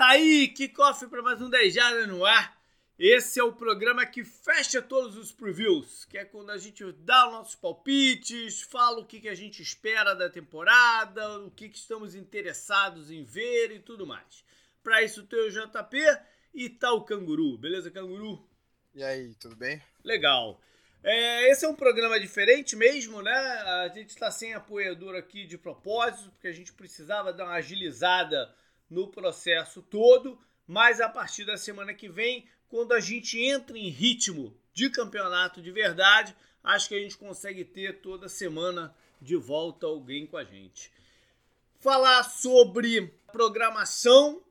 Tá aí, kickoff para mais um 10 Jardas no ar. Esse é o programa que fecha todos os previews, que é quando a gente dá os nossos palpites, fala o que, que a gente espera da temporada, o que, que estamos interessados em ver e tudo mais. Para isso tem o JP e tá o Canguru, beleza, Canguru? E aí, tudo bem? Legal. É, esse é um programa diferente mesmo, né? A gente está sem apoiador aqui de propósito, porque a gente precisava dar uma agilizada no processo todo, mas a partir da semana que vem, quando a gente entra em ritmo de campeonato de verdade, acho que a gente consegue ter toda semana de volta alguém com a gente. Falar sobre programação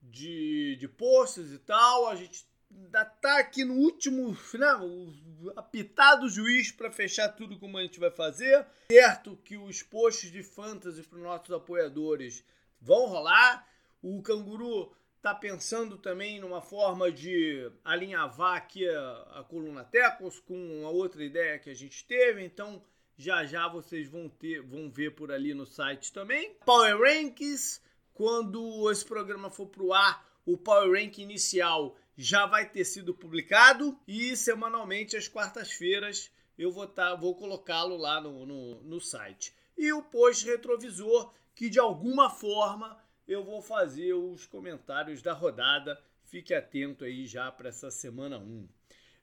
de, de posts e tal, a gente ainda tá aqui no último, final, né, apitado juiz para fechar tudo como a gente vai fazer. Certo que os posts de fantasy para os nossos apoiadores vão rolar. O Canguru está pensando também numa forma de alinhavar aqui a, a coluna Tecos com uma outra ideia que a gente teve, então já já vocês vão ter, vão ver por ali no site também. Power Rankings, quando esse programa for pro ar, o Power Rank inicial já vai ter sido publicado e semanalmente às quartas-feiras eu vou, tá, vou colocá-lo lá no, no, no site. E o post retrovisor, que de alguma forma eu vou fazer os comentários da rodada. Fique atento aí já para essa semana 1.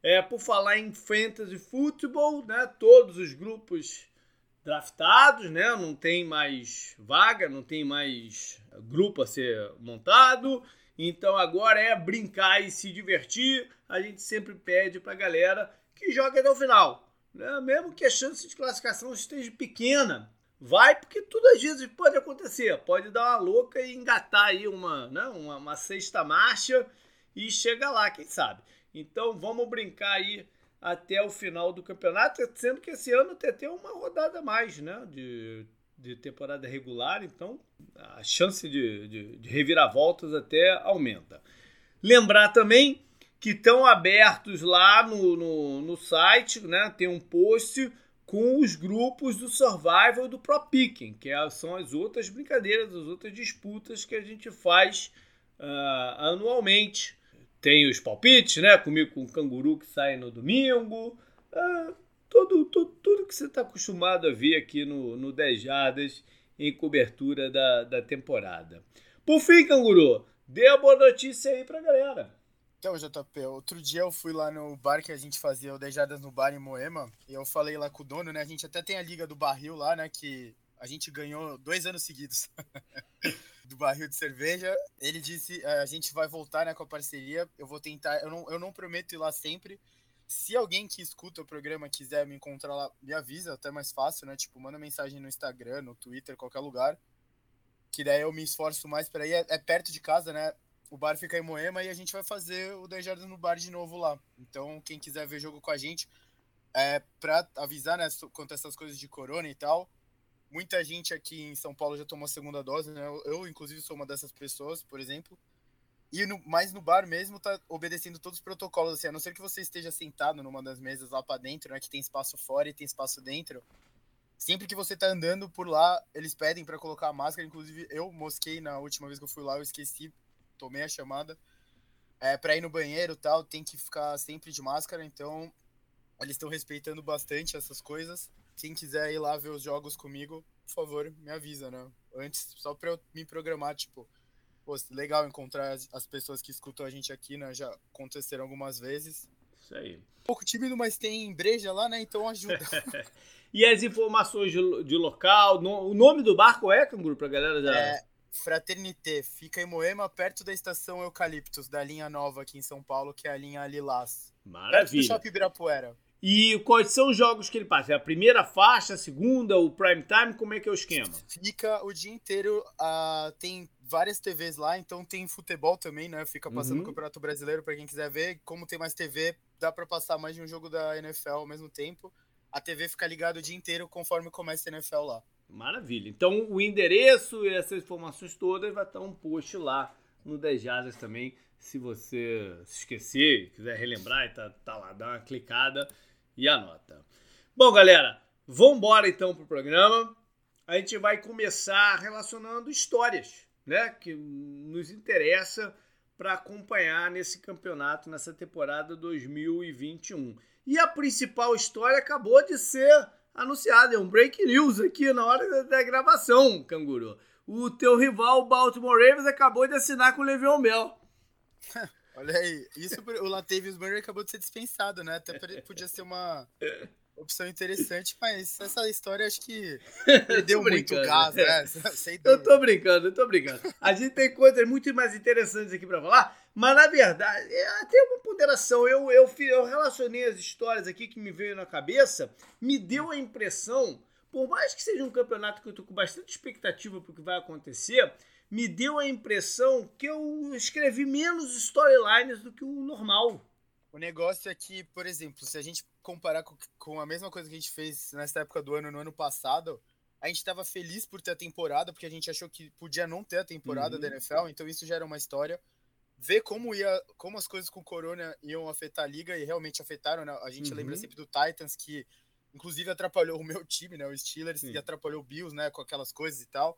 É, por falar em fantasy football, né, todos os grupos draftados, né, não tem mais vaga, não tem mais grupo a ser montado. Então agora é brincar e se divertir. A gente sempre pede para a galera que jogue até o final. Né? Mesmo que a chance de classificação esteja pequena, vai porque tudo às vezes pode acontecer. Pode dar uma louca e engatar aí uma, né, uma, uma sexta marcha e chega lá, quem sabe. Então vamos brincar aí até o final do campeonato, sendo que esse ano tem até uma rodada a mais, né? De, de temporada regular, então a chance de, de, de reviravoltas até aumenta. Lembrar também que estão abertos lá no, no, no site, né? Tem um post com os grupos do Survival e do Pro Picking, que é, são as outras brincadeiras, as outras disputas que a gente faz uh, anualmente. Tem os palpites, né? Comigo com o canguru que sai no domingo. Uh, tudo, tudo, tudo que você está acostumado a ver aqui no, no 10 Jardas em cobertura da, da temporada. Por fim, canguru, dê a boa notícia aí pra galera. Então, JP, outro dia eu fui lá no bar que a gente fazia o Dejadas no bar em Moema, e eu falei lá com o dono, né? A gente até tem a Liga do Barril lá, né? Que a gente ganhou dois anos seguidos do barril de cerveja. Ele disse, é, a gente vai voltar né, com a parceria. Eu vou tentar, eu não, eu não prometo ir lá sempre. Se alguém que escuta o programa quiser me encontrar lá, me avisa, até mais fácil, né? Tipo, manda mensagem no Instagram, no Twitter, qualquer lugar. Que daí eu me esforço mais para ir. É, é perto de casa, né? O bar fica em Moema e a gente vai fazer o 10 Jardas no bar de novo lá. Então, quem quiser ver jogo com a gente, é para avisar, né, quanto a essas coisas de corona e tal. Muita gente aqui em São Paulo já tomou a segunda dose, né? Eu, eu inclusive, sou uma dessas pessoas, por exemplo. E no, mas no bar mesmo tá obedecendo todos os protocolos, assim, a não ser que você esteja sentado numa das mesas lá para dentro, né, que tem espaço fora e tem espaço dentro. Sempre que você tá andando por lá, eles pedem para colocar a máscara. Inclusive, eu mosquei na última vez que eu fui lá, eu esqueci tomei a chamada. É, para ir no banheiro tal, tem que ficar sempre de máscara, então eles estão respeitando bastante essas coisas. Quem quiser ir lá ver os jogos comigo, por favor, me avisa, né? Antes, só para eu me programar, tipo, pô, legal encontrar as pessoas que escutam a gente aqui, né? Já aconteceram algumas vezes. Isso aí. Um pouco tímido, mas tem breja lá, né? Então ajuda. e as informações de, de local, no, o nome do barco é, Canguru, pra galera já... É, Fraternité fica em Moema, perto da estação Eucaliptus, da linha nova aqui em São Paulo, que é a linha Lilás. Maravilha. Perto do Shopping Ibirapuera. E quais são os jogos que ele passa? É a primeira faixa, a segunda, o prime time? Como é que é o esquema? Fica o dia inteiro, uh, tem várias TVs lá, então tem futebol também, né? Fica passando uhum. o Campeonato Brasileiro para quem quiser ver. Como tem mais TV, dá para passar mais de um jogo da NFL ao mesmo tempo. A TV fica ligada o dia inteiro conforme começa a NFL lá. Maravilha. Então o endereço e essas informações todas vai estar um post lá no 10 Jazas também. Se você se esquecer, quiser relembrar, tá, tá lá, dá uma clicada e anota. Bom, galera, vamos embora então pro programa. A gente vai começar relacionando histórias, né, que nos interessa para acompanhar nesse campeonato, nessa temporada 2021. E a principal história acabou de ser anunciada, é um break news aqui na hora da, da gravação, Canguru. O teu rival, o Baltimore Ravens, acabou de assinar com o Le'Veon Bell. Olha aí, isso o Latavius Murray acabou de ser dispensado, né? Até podia ser uma opção interessante, mas essa história acho que deu muito gás, né? Eu tô brincando, eu tô brincando. A gente tem coisas muito mais interessantes aqui para falar, mas na verdade, é, tem uma ponderação. Eu, eu, eu relacionei as histórias aqui que me veio na cabeça, me deu a impressão, por mais que seja um campeonato que eu tô com bastante expectativa pro que vai acontecer, me deu a impressão que eu escrevi menos storylines do que o normal. O negócio é que, por exemplo, se a gente comparar com, com a mesma coisa que a gente fez nessa época do ano, no ano passado, a gente estava feliz por ter a temporada, porque a gente achou que podia não ter a temporada uhum. da NFL, então isso já era uma história. Ver como ia, como as coisas com o Corona iam afetar a liga e realmente afetaram, né? A gente uhum. lembra sempre do Titans que inclusive atrapalhou o meu time, né? O Steelers Sim. e atrapalhou o Bills, né, com aquelas coisas e tal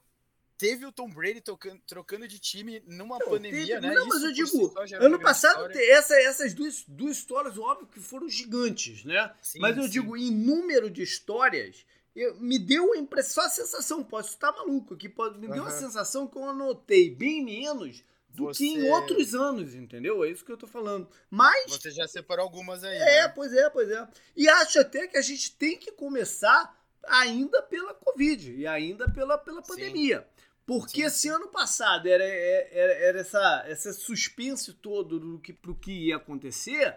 teve o Tom Brady tocando, trocando de time numa não, pandemia, teve, né? Não, mas eu digo, ano passado essa, essas duas, duas histórias, óbvio que foram gigantes, né? Sim, mas eu sim. digo, em número de histórias, eu, me deu a impressão, só a sensação, posso estar maluco aqui, pode, me uhum. deu a sensação que eu anotei bem menos do Você... que em outros anos, entendeu? É isso que eu tô falando. Mas. Você já separou algumas aí. É, né? pois é, pois é. E acho até que a gente tem que começar ainda pela Covid e ainda pela, pela pandemia. Sim. Porque se ano passado era, é, era, era essa, essa suspense todo do que, pro que ia acontecer,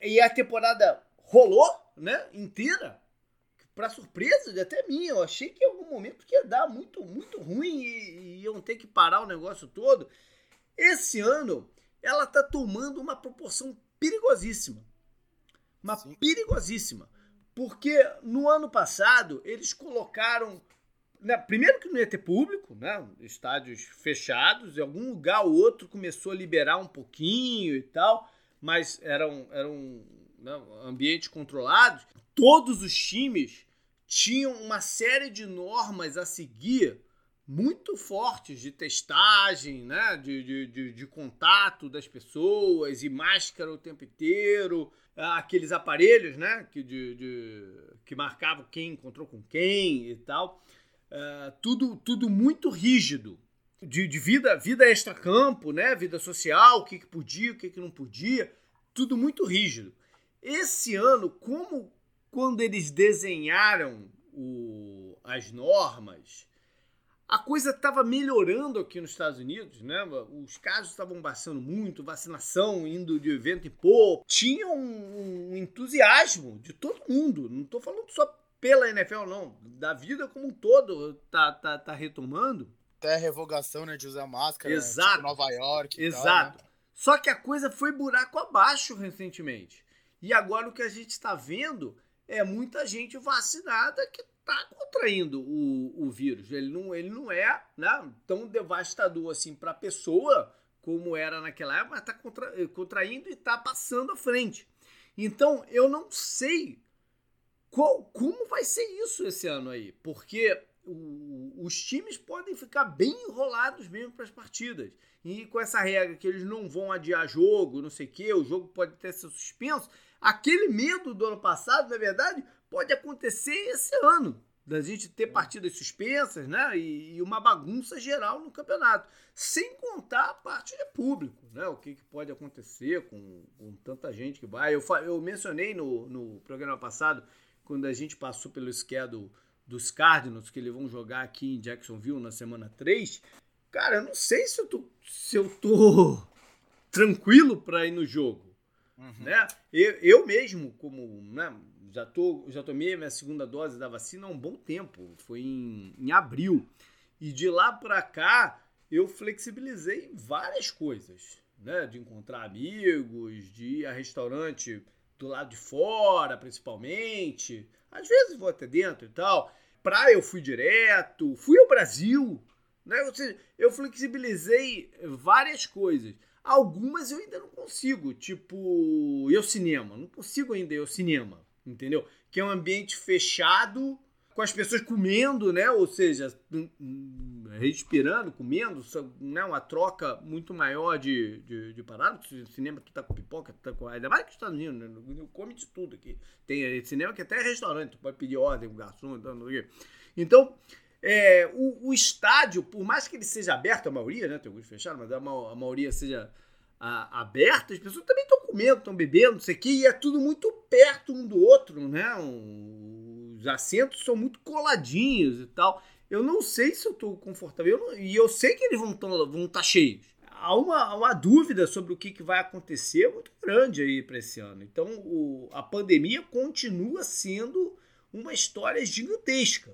e a temporada rolou, né, inteira, para surpresa de até minha, eu achei que em algum momento ia dar muito, muito ruim e, e iam ter que parar o negócio todo. Esse ano, ela tá tomando uma proporção perigosíssima. Uma Sim. perigosíssima. Porque no ano passado, eles colocaram né, primeiro que não ia ter público, né? Estádios fechados, em algum lugar ou outro começou a liberar um pouquinho e tal, mas eram, né, ambientes controlados. Todos os times tinham uma série de normas a seguir muito fortes de testagem, né? de, de, de, de contato das pessoas e máscara o tempo inteiro, aqueles aparelhos né? que, de, de, que marcavam quem encontrou com quem e tal. Uh, tudo, tudo muito rígido. De, de vida, vida extra-campo, né? vida social, o que, que podia, o que, que não podia, tudo muito rígido. Esse ano, como quando eles desenharam o, as normas, a coisa estava melhorando aqui nos Estados Unidos, né? Os casos estavam baixando muito, vacinação indo de evento em pouco. Tinha um, um entusiasmo de todo mundo. Não estou falando só pela NFL, não. Da vida como um todo tá, tá, tá retomando. Até a revogação né, de usar máscara. Exato. Tipo Nova York. Exato. Tal, né? Só que a coisa foi buraco abaixo recentemente. E agora o que a gente está vendo é muita gente vacinada que está contraindo o, o vírus. Ele não, ele não é né, tão devastador assim para a pessoa como era naquela época, mas está contra, contraindo e está passando à frente. Então eu não sei qual, como vai ser isso esse ano aí? Porque o, os times podem ficar bem enrolados mesmo para as partidas. E com essa regra que eles não vão adiar jogo, não sei o quê, o jogo pode até ser suspenso. Aquele medo do ano passado, na verdade, pode acontecer esse ano. Da gente ter partidas suspensas, né? E, e uma bagunça geral no campeonato. Sem contar a parte de público, né? O que, que pode acontecer com, com, tanta gente que vai. Eu, eu mencionei no, no programa passado quando a gente passou pelo schedule dos Cardinals, que eles vão jogar aqui em Jacksonville na semana 3, cara, eu não sei se eu tô, se eu tô tranquilo para ir no jogo. Uhum. Né? Eu, eu mesmo, como né, já, tô, já tomei a minha segunda dose da vacina há um bom tempo, foi em, em abril. E de lá para cá, eu flexibilizei várias coisas, né? De encontrar amigos, de ir a restaurante do lado de fora, principalmente. Às vezes vou até dentro e tal. Praia eu fui direto, fui ao Brasil. Né? Ou seja, eu flexibilizei várias coisas. Algumas eu ainda não consigo, tipo, eu cinema. Não consigo ainda eu cinema, entendeu? Que é um ambiente fechado, com as pessoas comendo, né? Ou seja, hum, hum, respirando, comendo, né, uma troca muito maior de, de, de paradas. Cinema que tá com pipoca, tá com. Ainda mais que os Estados Unidos, né? come de tudo aqui. Tem cinema que até é restaurante, tu pode pedir ordem, o garçom, então. Então, é, o, o, estádio, por mais que ele seja aberto, a maioria, né? Tem alguns fechados, mas a, a maioria seja a, aberta, as pessoas também estão comendo, estão bebendo, não sei o quê, e é tudo muito perto um do outro, né? Um, os assentos são muito coladinhos e tal. Eu não sei se eu estou confortável, eu não, e eu sei que eles vão estar vão tá cheios. Há uma, uma dúvida sobre o que, que vai acontecer muito grande aí para esse ano. Então, o, a pandemia continua sendo uma história gigantesca.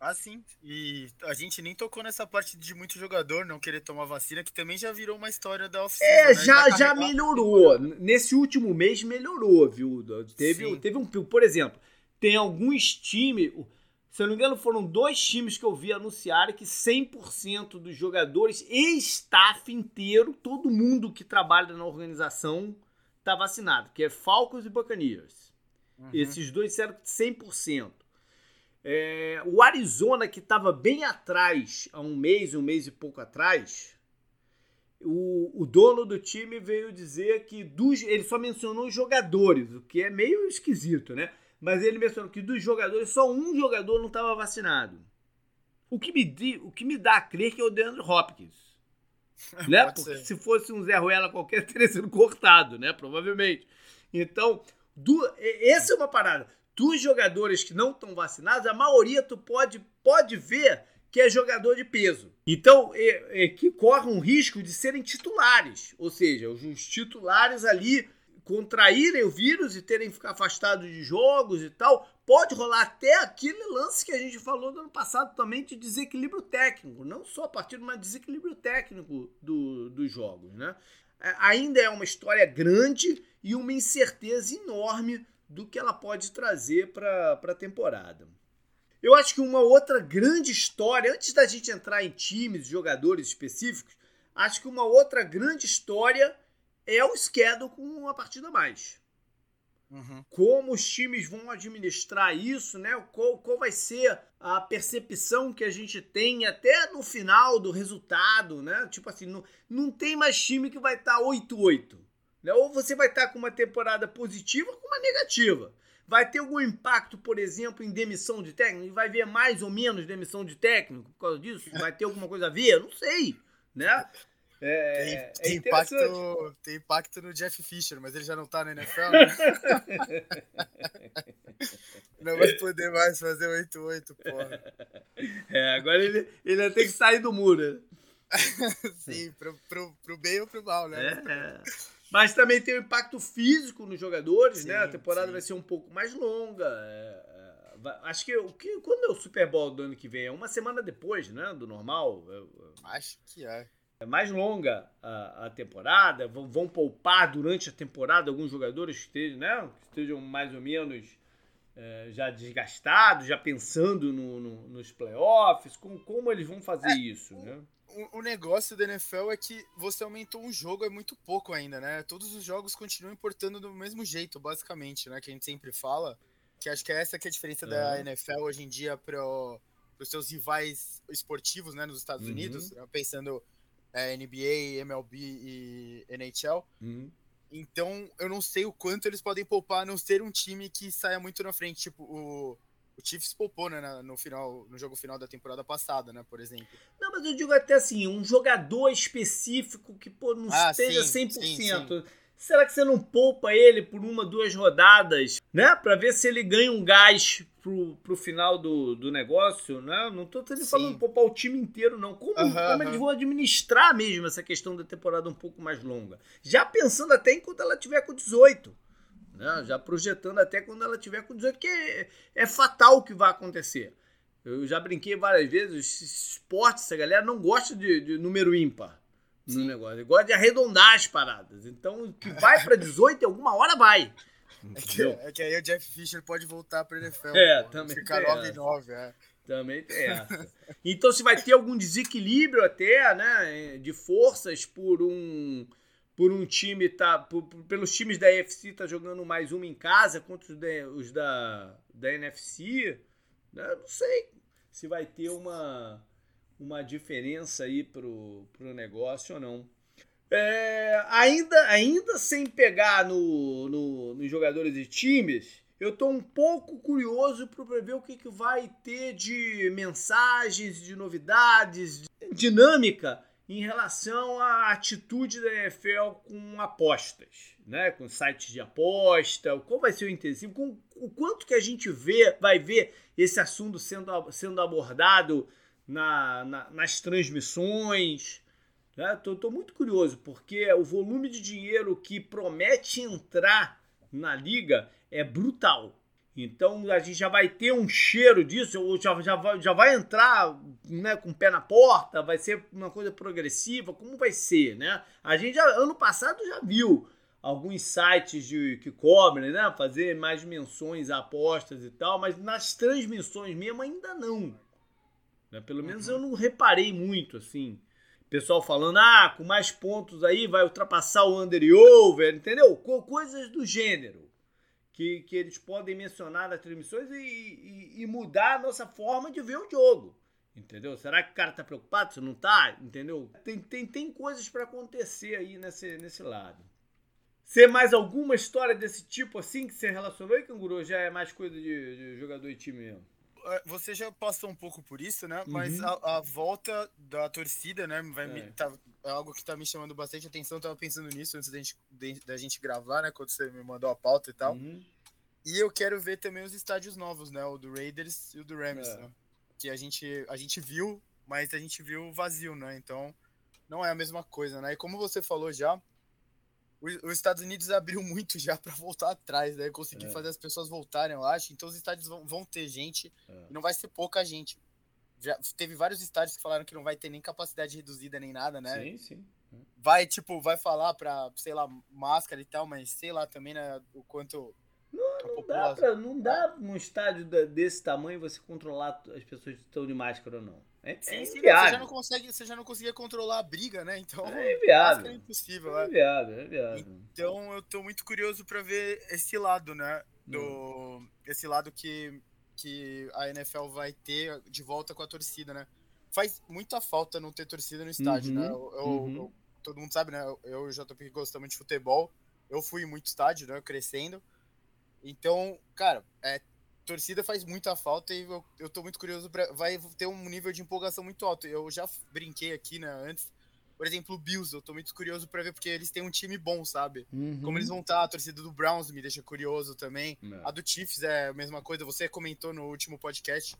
Ah, sim. E a gente nem tocou nessa parte de muito jogador não querer tomar vacina, que também já virou uma história da oficina. É, né? já, já melhorou. Nesse último mês melhorou, viu? Teve, teve um. Por exemplo, tem alguns times. Se eu não me engano, foram dois times que eu vi anunciarem que 100% dos jogadores e staff inteiro, todo mundo que trabalha na organização, tá vacinado, que é Falcons e Buccaneers. Uhum. Esses dois disseram que 100%. É, o Arizona, que estava bem atrás, há um mês, um mês e pouco atrás, o, o dono do time veio dizer que dos, ele só mencionou os jogadores, o que é meio esquisito, né? Mas ele mencionou que dos jogadores, só um jogador não estava vacinado. O que, me, o que me dá a crer que é o DeAndre Hopkins. né? Porque ser. se fosse um Zé Ruela qualquer, teria sido cortado, né? Provavelmente. Então, do, essa é uma parada dos jogadores que não estão vacinados, a maioria tu pode, pode ver que é jogador de peso. Então, é, é, que corre um risco de serem titulares. Ou seja, os, os titulares ali contraírem o vírus e terem que ficar afastados de jogos e tal. Pode rolar até aquele lance que a gente falou no ano passado também de desequilíbrio técnico. Não só a partir de um desequilíbrio técnico do, dos jogos. Né? É, ainda é uma história grande e uma incerteza enorme do que ela pode trazer para a temporada. Eu acho que uma outra grande história, antes da gente entrar em times, jogadores específicos, acho que uma outra grande história é o schedule com uma partida a mais. Uhum. Como os times vão administrar isso, né? Qual, qual vai ser a percepção que a gente tem até no final do resultado, né? Tipo assim, não, não tem mais time que vai estar tá 8-8. Né? Ou você vai estar com uma temporada positiva ou com uma negativa. Vai ter algum impacto, por exemplo, em demissão de técnico? Vai ver mais ou menos demissão de técnico por causa disso? Vai ter alguma coisa a ver? Não sei. Né? É, tem, é tem impacto, tem impacto no Jeff Fisher, mas ele já não tá na NFL, né? não vai poder mais fazer 8-8, porra. É, agora ele, ele vai ter que sair do muro. Sim, pro, pro, pro bem ou pro mal, né? É, é. Mas também tem o um impacto físico nos jogadores, sim, né? A temporada sim. vai ser um pouco mais longa. É, é, acho que, o que quando é o Super Bowl do ano que vem? É uma semana depois, né? Do normal. É, é. Acho que é. É mais longa a, a temporada. Vão, vão, poupar durante a temporada alguns jogadores que estejam, né? Que estejam mais ou menos é, já desgastados, já pensando no, no, nos playoffs. Como, como eles vão fazer isso, né? o, o negócio da NFL é que você aumentou um jogo é muito pouco ainda, né? Todos os jogos continuam importando do mesmo jeito, basicamente, né? Que a gente sempre fala. Que acho que é essa que é a diferença uhum. da NFL hoje em dia para os seus rivais esportivos, né? Nos Estados uhum. Unidos, né? pensando é, NBA, MLB e NHL. Uhum. Então, eu não sei o quanto eles podem poupar a não ser um time que saia muito na frente. Tipo, o, o Chiefs poupou, né, no final, no jogo final da temporada passada, né, por exemplo. Não, mas eu digo até assim, um jogador específico que pô, não ah, esteja sim, 100%. Sim, sim. Será que você não poupa ele por uma, duas rodadas, né? Pra ver se ele ganha um gás pro, pro final do, do negócio, né? Não tô falando poupar o time inteiro, não. Como, como eles vão administrar mesmo essa questão da temporada um pouco mais longa? Já pensando até enquanto ela tiver com 18 né? já projetando até quando ela tiver com 18, que é, é fatal o que vai acontecer. Eu já brinquei várias vezes, esporte, essa galera não gosta de, de número ímpar no negócio, ele gosta de arredondar as paradas. Então, o que vai para 18, alguma hora vai. É que, é que, aí o Jeff Fisher pode voltar para NFL. É, pô, também. Ficar 9 e 9, é. Também tem essa. Então, se vai ter algum desequilíbrio até, né, de forças por um por um time tá por, pelos times da NFC tá jogando mais uma em casa contra os da, os da, da NFC, né? não sei se vai ter uma uma diferença aí pro, pro negócio ou não. É, ainda, ainda sem pegar no, no, nos jogadores e times, eu estou um pouco curioso para ver o que, que vai ter de mensagens, de novidades, de dinâmica em relação à atitude da NFL com apostas, né? Com sites de aposta, qual vai ser o intensivo, com o quanto que a gente vê, vai ver esse assunto sendo, sendo abordado na, na, nas transmissões. Né? Tô, tô muito curioso, porque o volume de dinheiro que promete entrar na liga é brutal. Então a gente já vai ter um cheiro disso, ou já, já, vai, já vai entrar né, com o pé na porta, vai ser uma coisa progressiva, como vai ser, né? A gente já, ano passado já viu alguns sites de, que cobrem, né? Fazer mais menções a apostas e tal, mas nas transmissões mesmo ainda não. Né? Pelo menos uhum. eu não reparei muito, assim. Pessoal falando, ah, com mais pontos aí vai ultrapassar o under e over, entendeu? Coisas do gênero que, que eles podem mencionar nas transmissões e, e, e, mudar a nossa forma de ver o jogo. Entendeu? Será que o cara tá preocupado? Se não tá? Entendeu? Tem, tem, tem coisas para acontecer aí nesse, nesse lado. Ser mais alguma história desse tipo assim que você relacionou e canguru já é mais coisa de, de jogador e time mesmo? É, você já passou um pouco por isso, né? Mas uhum. a, a, volta da torcida, né? Vai é. Me, tá, é algo que tá me chamando bastante atenção. Eu tava pensando nisso antes da gente, de, da gente gravar, né? Quando você me mandou a pauta e tal. Uhum. E eu quero ver também os estádios novos, né? O do Raiders e o do Rams, é. né? Que a gente, a gente viu, mas a gente viu vazio, né? Então, não é a mesma coisa, né? E como você falou já, os Estados Unidos abriu muito já para voltar atrás, né? Conseguir é. fazer as pessoas voltarem, eu acho. Então os estádios vão, vão ter gente é. e não vai ser pouca gente. Já teve vários estádios que falaram que não vai ter nem capacidade reduzida nem nada, né? Sim, sim. Vai, tipo, vai falar pra, sei lá, máscara e tal, mas sei lá também, né, o quanto não, não dá, pra, não dá num estádio desse tamanho você controlar as pessoas que estão de máscara ou não. É, sim, é sim, você já não consegue, você já não conseguia controlar a briga, né? Então, é inviável. É impossível, é inviável, é inviável. Então, eu tô muito curioso para ver esse lado, né? Do hum. esse lado que que a NFL vai ter de volta com a torcida, né? Faz muita falta não ter torcida no estádio, né? uhum, né? Eu, uhum. eu, todo mundo sabe, né? Eu e o JP gostamos de futebol. Eu fui muito estádio, né? Crescendo. Então, cara, é, torcida faz muita falta e eu, eu tô muito curioso para vai ter um nível de empolgação muito alto. Eu já brinquei aqui, né, antes. Por exemplo, o Bills, eu tô muito curioso para ver porque eles têm um time bom, sabe? Uhum. Como eles vão estar, tá, a torcida do Browns me deixa curioso também. Não. É. A do Chiefs é a mesma coisa. Você comentou no último podcast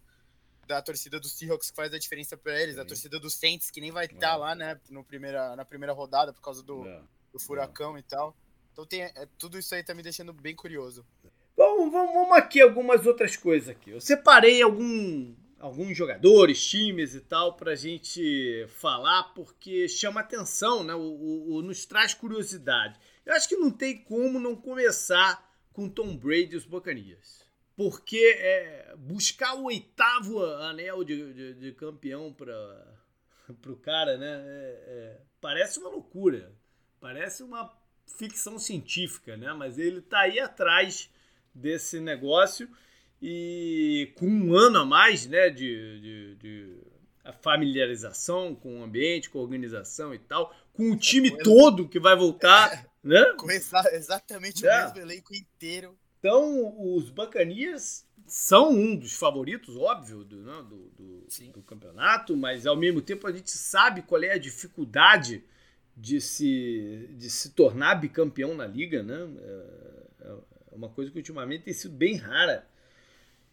da torcida dos Seahawks que faz a diferença para eles, Sim. a torcida dos Saints que nem vai estar tá é. lá, né, no primeira, na primeira rodada por causa do, é. do furacão e tal. Então tem, é, tudo isso aí tá me deixando bem curioso. Vamos, vamos, vamos aqui algumas outras coisas aqui. Eu separei algum, alguns jogadores, times e tal pra gente falar porque chama atenção, né? O, o, o, nos traz curiosidade. Eu acho que não tem como não começar com Tom Brady e os Buccaneers. Porque é, buscar o oitavo anel de, de, de campeão para o cara, né? É, é, parece uma loucura. Parece uma ficção científica, né? Mas ele tá aí atrás desse negócio e com um ano a mais né, de, de, de familiarização com o ambiente, com a organização e tal, com o time todo que vai voltar. né? Com exatamente é. o mesmo elenco inteiro. Então, os Bacanias são um dos favoritos, óbvio, do, né, do, do, do, campeonato, mas ao mesmo tempo a gente sabe qual é a dificuldade de se, de se tornar bicampeão na liga, né? É, é é uma coisa que ultimamente tem sido bem rara.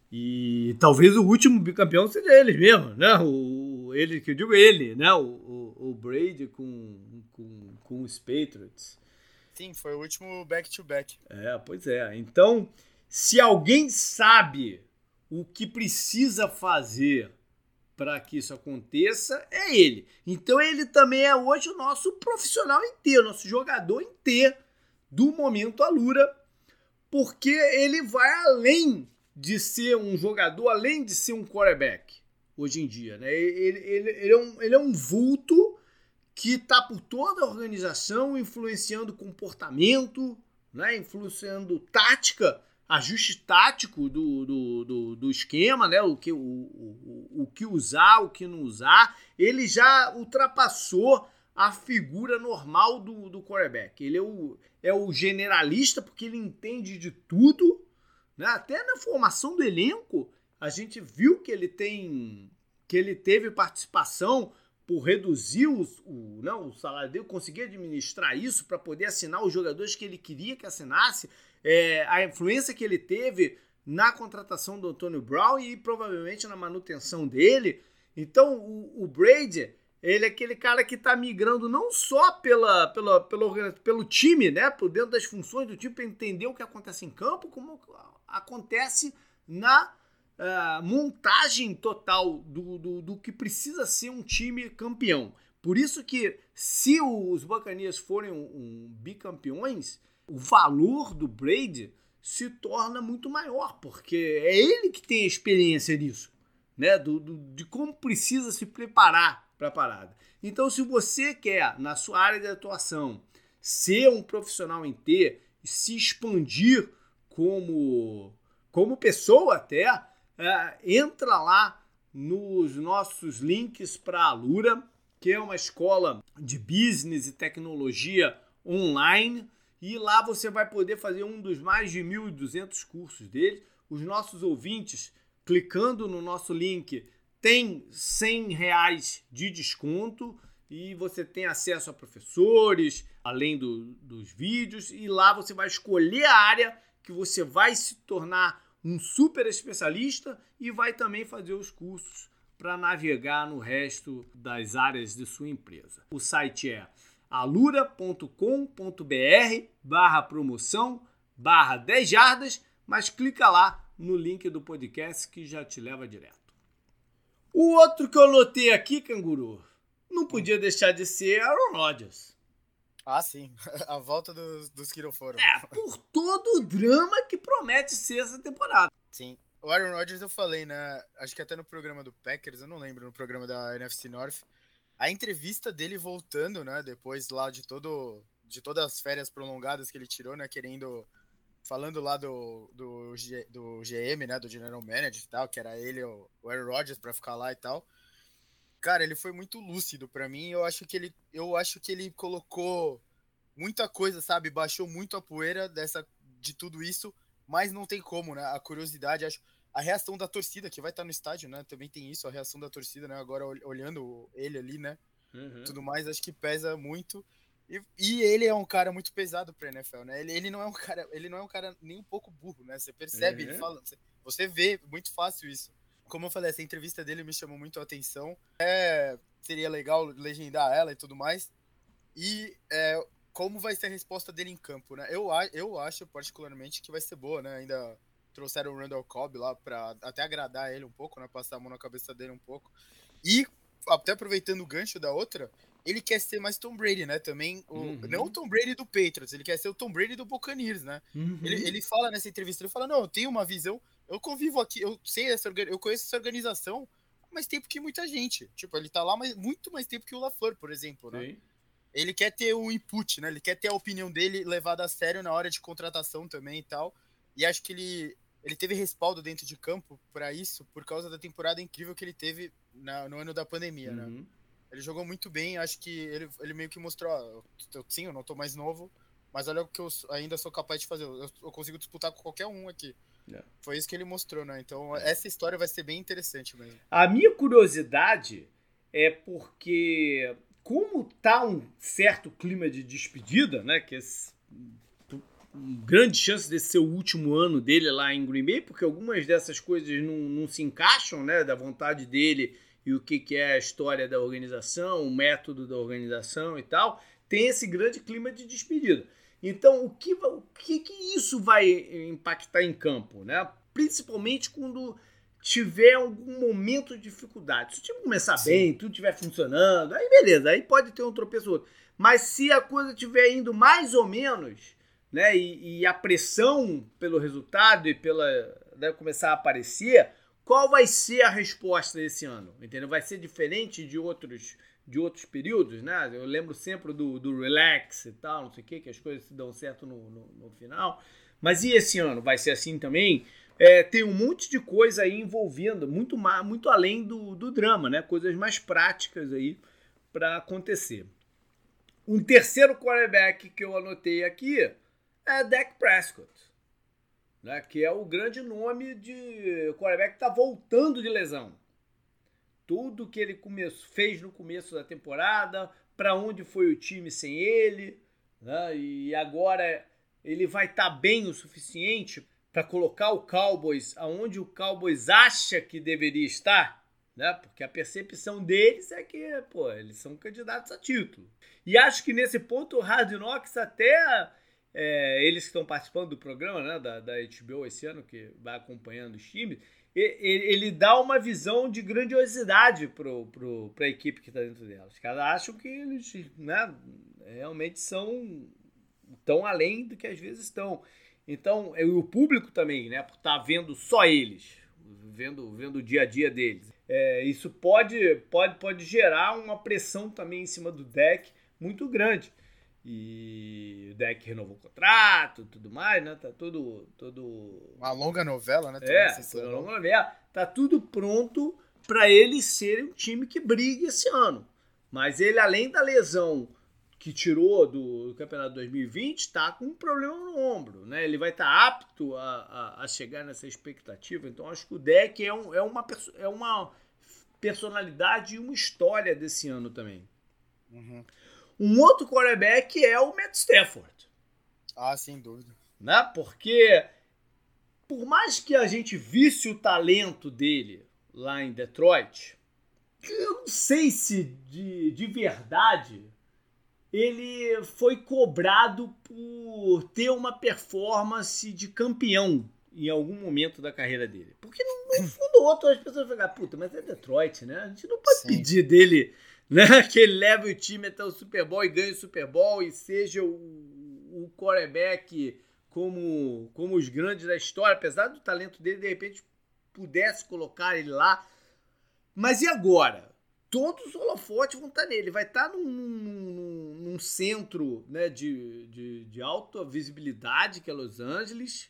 E talvez o último bicampeão seja ele mesmo, né? O, ele, que eu digo ele, né? O, o, o Brady com, com, com os Patriots. Sim, foi o último back-to-back. -back. É, pois é. Então, se alguém sabe o que precisa fazer para que isso aconteça, é ele. Então, ele também é hoje o nosso profissional inteiro, nosso jogador inteiro do momento Alura porque ele vai além de ser um jogador, além de ser um quarterback, hoje em dia. Né? Ele, ele, ele, é, um, ele é um vulto que está por toda a organização, influenciando comportamento, né? influenciando tática ajuste tático do, do, do, do, esquema, né? O que, o, o, o que usar, o que não usar. Ele já ultrapassou a figura normal do, do quarterback. Ele é o, é o generalista porque ele entende de tudo. Né? Até na formação do elenco, a gente viu que ele tem que ele teve participação por reduzir o, o, não, o salário dele, conseguir administrar isso para poder assinar os jogadores que ele queria que assinasse, é, a influência que ele teve na contratação do Antônio Brown e provavelmente na manutenção dele. Então o, o Brady, ele é aquele cara que está migrando não só pela, pela, pelo, time, né, por dentro das funções do time, para entender o que acontece em campo, como acontece na uh, montagem total do, do, do que precisa ser um time campeão. Por isso que se os Buccaneers forem um, um bicampeões, o valor do Brady se torna muito maior, porque é ele que tem a experiência nisso, né? Do, do de como precisa se preparar para a parada. Então, se você quer, na sua área de atuação, ser um profissional em T, se expandir como, como pessoa até, é, entra lá nos nossos links para a Lura, que é uma escola de business e tecnologia online, e lá você vai poder fazer um dos mais de 1.200 cursos deles. Os nossos ouvintes, clicando no nosso link, tem 100 reais de desconto e você tem acesso a professores, além do, dos vídeos, e lá você vai escolher a área que você vai se tornar um super especialista e vai também fazer os cursos para navegar no resto das áreas de sua empresa. O site é alura.com.br barra promoção barra 10 jardas, mas clica lá no link do podcast que já te leva direto. O outro que eu notei aqui, canguru, não podia deixar de ser Aaron Rodgers. Ah, sim. A volta dos, dos foram. É, por todo o drama que promete ser essa temporada. Sim. O Aaron Rodgers eu falei, né? Acho que até no programa do Packers, eu não lembro, no programa da NFC North. A entrevista dele voltando, né? Depois lá de todo. De todas as férias prolongadas que ele tirou, né? Querendo. Falando lá do, do, do GM, né? Do General Manager e tal, que era ele, o Aaron Rodgers, pra ficar lá e tal. Cara, ele foi muito lúcido para mim. Eu acho que ele, eu acho que ele colocou muita coisa, sabe? Baixou muito a poeira dessa de tudo isso, mas não tem como, né? A curiosidade, acho a reação da torcida que vai estar no estádio, né? Também tem isso, a reação da torcida, né? Agora olhando ele ali, né? Uhum. Tudo mais, acho que pesa muito. E, e, ele é um cara muito pesado pra NFL, né? Ele, ele não é um cara, ele não é um cara nem um pouco burro, né? Você percebe, uhum. ele fala, você vê muito fácil isso como eu falei, essa entrevista dele me chamou muito a atenção. É, seria legal legendar ela e tudo mais. E é, como vai ser a resposta dele em campo, né? Eu, eu acho, particularmente, que vai ser boa, né? Ainda trouxeram o Randall Cobb lá para até agradar ele um pouco, né? Passar a mão na cabeça dele um pouco. E, até aproveitando o gancho da outra, ele quer ser mais Tom Brady, né? Também, o, uhum. não o Tom Brady do Patriots, ele quer ser o Tom Brady do Buccaneers, né? Uhum. Ele, ele fala nessa entrevista, ele fala, não, eu tenho uma visão eu convivo aqui, eu sei essa, eu conheço essa organização há mais tempo que muita gente. Tipo, ele tá lá mais, muito mais tempo que o LaFleur, por exemplo, né? Sim. Ele quer ter o um input, né? Ele quer ter a opinião dele levada a sério na hora de contratação também e tal. E acho que ele, ele teve respaldo dentro de campo para isso por causa da temporada incrível que ele teve na, no ano da pandemia, né? uhum. né? Ele jogou muito bem, acho que ele, ele meio que mostrou, ó, eu, sim, eu não tô mais novo, mas olha o que eu ainda sou capaz de fazer. Eu, eu consigo disputar com qualquer um aqui. É. Foi isso que ele mostrou, né? Então, essa história vai ser bem interessante mesmo. A minha curiosidade é porque, como tá um certo clima de despedida, né? Que é grande chance de ser o último ano dele lá em Green Bay, porque algumas dessas coisas não, não se encaixam, né? Da vontade dele e o que, que é a história da organização, o método da organização e tal. Tem esse grande clima de despedida. Então, o que, o que, que isso vai impactar em campo? Né? Principalmente quando tiver algum momento de dificuldade. Se o time começar Sim. bem, tudo estiver funcionando, aí beleza, aí pode ter um tropeço outro. Mas se a coisa estiver indo mais ou menos, né, e, e, a pressão pelo resultado e pela né, começar a aparecer, qual vai ser a resposta desse ano? Entendeu? Vai ser diferente de outros de outros períodos, né? Eu lembro sempre do, do relax e tal, não sei o que, que as coisas se dão certo no, no, no final. Mas e esse ano? Vai ser assim também? É, tem um monte de coisa aí envolvendo, muito, muito além do, do drama, né? Coisas mais práticas aí para acontecer. Um terceiro quarterback que eu anotei aqui é Dak Prescott, né? que é o grande nome de quarterback que está voltando de lesão. Tudo que ele começo, fez no começo da temporada, para onde foi o time sem ele, né? e agora ele vai estar tá bem o suficiente para colocar o Cowboys aonde o Cowboys acha que deveria estar, né? Porque a percepção deles é que, pô, eles são candidatos a título. E acho que nesse ponto o Hard Knocks até é, eles que estão participando do programa, né, da, da HBO esse ano, que vai acompanhando os times, ele, dá uma visão de grandiosidade para a equipe que está dentro dela. Os caras acham que eles né, realmente são tão além do que às vezes estão. Então, o público também, né? Por estar tá vendo só eles, vendo, vendo o dia a dia deles. É, isso pode, pode, pode gerar uma pressão também em cima do deck muito grande. E o deck renovou o contrato tudo mais, né? Tá tudo. tudo... Uma longa novela, né? É, foi uma longa novela. Tá tudo pronto para ele ser um time que brigue esse ano. Mas ele, além da lesão que tirou do, campeonato 2020 está com um problema no ombro, né? Ele vai estar tá apto a, a, a, chegar nessa expectativa. Então acho que o deck é, um, é, uma, é uma personalidade e uma história desse ano também. Uhum. Um outro quarterback é o Matt Stafford. Ah, sem dúvida. Né? Porque por mais que a gente visse o talento dele lá em Detroit, eu não sei se de, de verdade ele foi cobrado por ter uma performance de campeão em algum momento da carreira dele. Porque no, fundo outro as pessoas falam, ah, puta, mas é Detroit, né? A gente não pode Sim. pedir dele né, que ele leve o time até o Super Bowl e ganhe o Super Bowl e seja o, o quarterback como, como os grandes da história, apesar do talento dele, de repente pudesse colocar ele lá. Mas e agora? todos os holofotes vão estar nele. Vai estar num, num, num centro né, de, de, de, alta visibilidade, que é Los Angeles,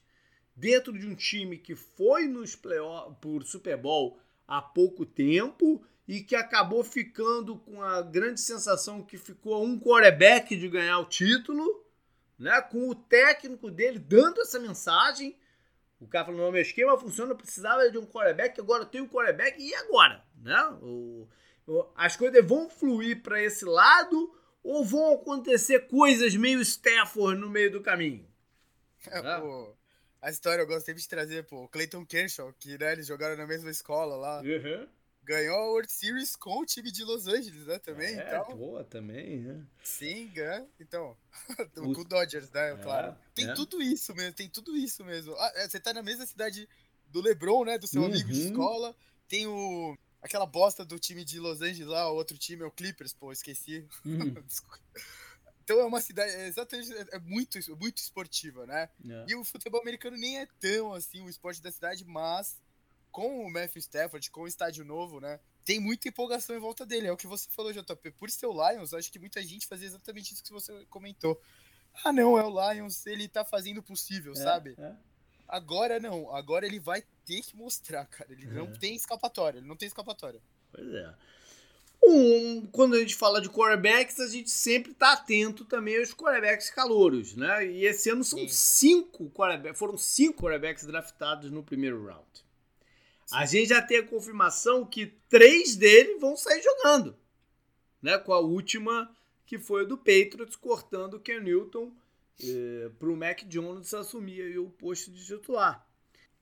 dentro de um time que foi nos playoff, por Super Bowl há pouco tempo e que acabou ficando com a grande sensação que ficou um quarterback de ganhar o título, né, com o técnico dele dando essa mensagem. O cara falou: não, meu esquema funciona, eu precisava de um quarterback, agora eu tenho um quarterback, e agora? Né? O, as coisas vão fluir para esse lado ou vão acontecer coisas meio Stafford no meio do caminho? É, pô, a história eu sempre de trazer, pô, o Clayton Kershaw, que né, eles jogaram na mesma escola lá. Uhum. Ganhou a World Series com o time de Los Angeles, né? Também. É, então, boa, também, né? Sim, é. Então, com o Dodgers, né? É, claro. Tem é. tudo isso mesmo, tem tudo isso mesmo. Ah, é, você tá na mesma cidade do LeBron, né? Do seu uhum. amigo de escola. Tem o aquela bosta do time de Los Angeles lá, o outro time é o Clippers, pô, esqueci. Uhum. então é uma cidade, é exatamente, é, é muito, muito esportiva, né? Yeah. E o futebol americano nem é tão assim o esporte da cidade, mas com o Matthew Stafford, com o estádio novo, né? Tem muita empolgação em volta dele. É o que você falou, JP. Por ser o Lions, acho que muita gente fazia exatamente isso que você comentou. Ah, não, é o Lions, ele tá fazendo o possível, é, sabe? É. Agora não, agora ele vai ter que mostrar, cara. Ele é. não tem escapatória, ele não tem escapatória. Pois é. Um, quando a gente fala de quarterbacks, a gente sempre tá atento também aos quarterbacks calouros, né? E esse ano são Sim. cinco quarterbacks, foram cinco quarterbacks draftados no primeiro round. A gente já tem a confirmação que três deles vão sair jogando, né? Com a última que foi do Patriots cortando o Ken Newton eh, para o Mac Jones assumir o posto de titular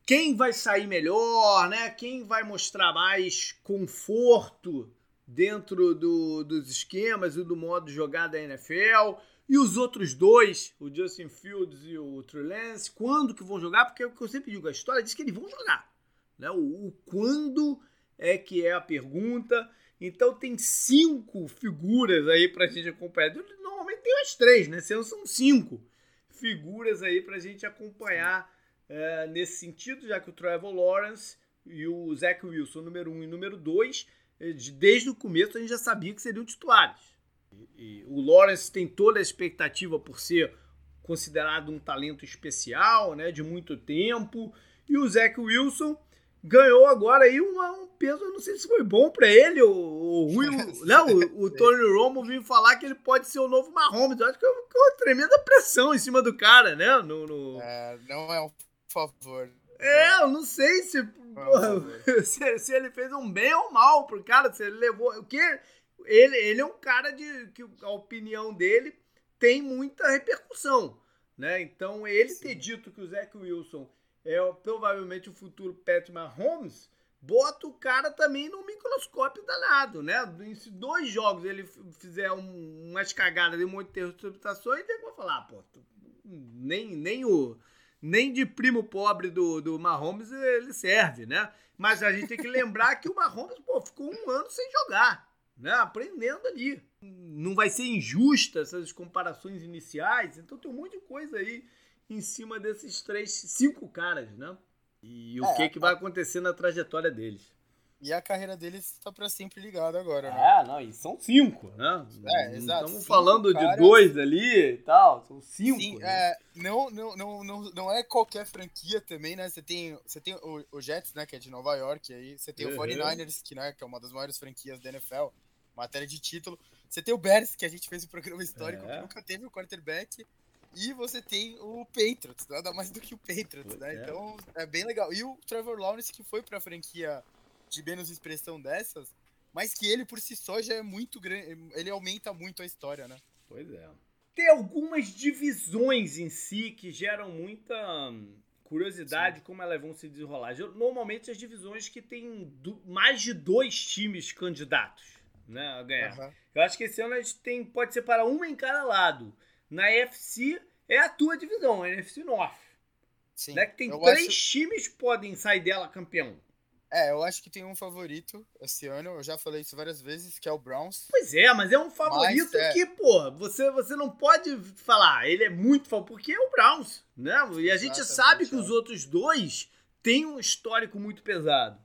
quem vai sair melhor, né? Quem vai mostrar mais conforto dentro do, dos esquemas e do modo de jogar da NFL. E os outros dois, o Justin Fields e o Trey Lance, quando que vão jogar? Porque é o que eu sempre digo, a história diz que eles vão jogar. Né? O, o quando é que é a pergunta. Então tem cinco figuras aí para a gente acompanhar. Normalmente tem as três, né? São cinco figuras aí para a gente acompanhar é, nesse sentido, já que o Trevor Lawrence e o Zach Wilson, número 1 um e número 2, é, desde o começo a gente já sabia que seriam titulares. E, e o Lawrence tem toda a expectativa por ser considerado um talento especial, né, de muito tempo. E o Zach Wilson ganhou agora aí uma, um peso, eu não sei se foi bom para ele, o, o Rui, não, o, o Tony Romo viu falar que ele pode ser o novo Mahomes. Eu acho que é uma, uma tremenda pressão em cima do cara, né? No, no... É, não é um favor. É, eu não sei se, porra, se, se, ele fez um bem ou mal pro cara, se ele levou. O que ele, ele é um cara de que a opinião dele tem muita repercussão, né? Então ele Sim. ter dito que o Zach Wilson é provavelmente o futuro Pat Mahomes, bota o cara também no microscópio danado, né? Se dois jogos ele fizer um, umas cagadas de um monte de interceptações, ele vai falar, pô, nem, nem o nem de primo pobre do, do Mahomes ele serve, né? Mas a gente tem que lembrar que o Mahomes pô, ficou um ano sem jogar, né? Aprendendo ali. Não vai ser injusta essas comparações iniciais, então tem um monte de coisa aí em cima desses três, cinco caras, né? E o é, que, que vai acontecer na trajetória deles. E a carreira deles está para sempre ligada agora, né? É, não, e são cinco, né? É, exato. Estamos falando caras... de dois ali e tal, são cinco. Sim, né? é, não, não, não, não, não é qualquer franquia também, né? Você tem, você tem o, o Jets, né, que é de Nova York, aí você tem uhum. o 49ers, que, né, que é uma das maiores franquias da NFL, matéria de título. Você tem o Bears, que a gente fez um programa histórico, é. que nunca teve o quarterback. E você tem o Patriots, nada mais do que o Patriots, né? É. Então é bem legal. E o Trevor Lawrence, que foi pra franquia de menos expressão dessas, mas que ele por si só já é muito grande, ele aumenta muito a história, né? Pois é. Tem algumas divisões em si que geram muita hum, curiosidade Sim. como elas vão se desenrolar. Normalmente as divisões que tem mais de dois times candidatos né, a ganhar. Uhum. Eu acho que esse ano a gente tem, pode separar uma em cada lado. Na NFC é a tua divisão, a NFC North. Sim. Né, que tem três acho... times que podem sair dela campeão. É, eu acho que tem um favorito esse ano, eu já falei isso várias vezes, que é o Browns. Pois é, mas é um favorito mas, é... que, pô, você, você não pode falar, ele é muito favorito, porque é o Browns, né? E a gente sabe que é. os outros dois têm um histórico muito pesado.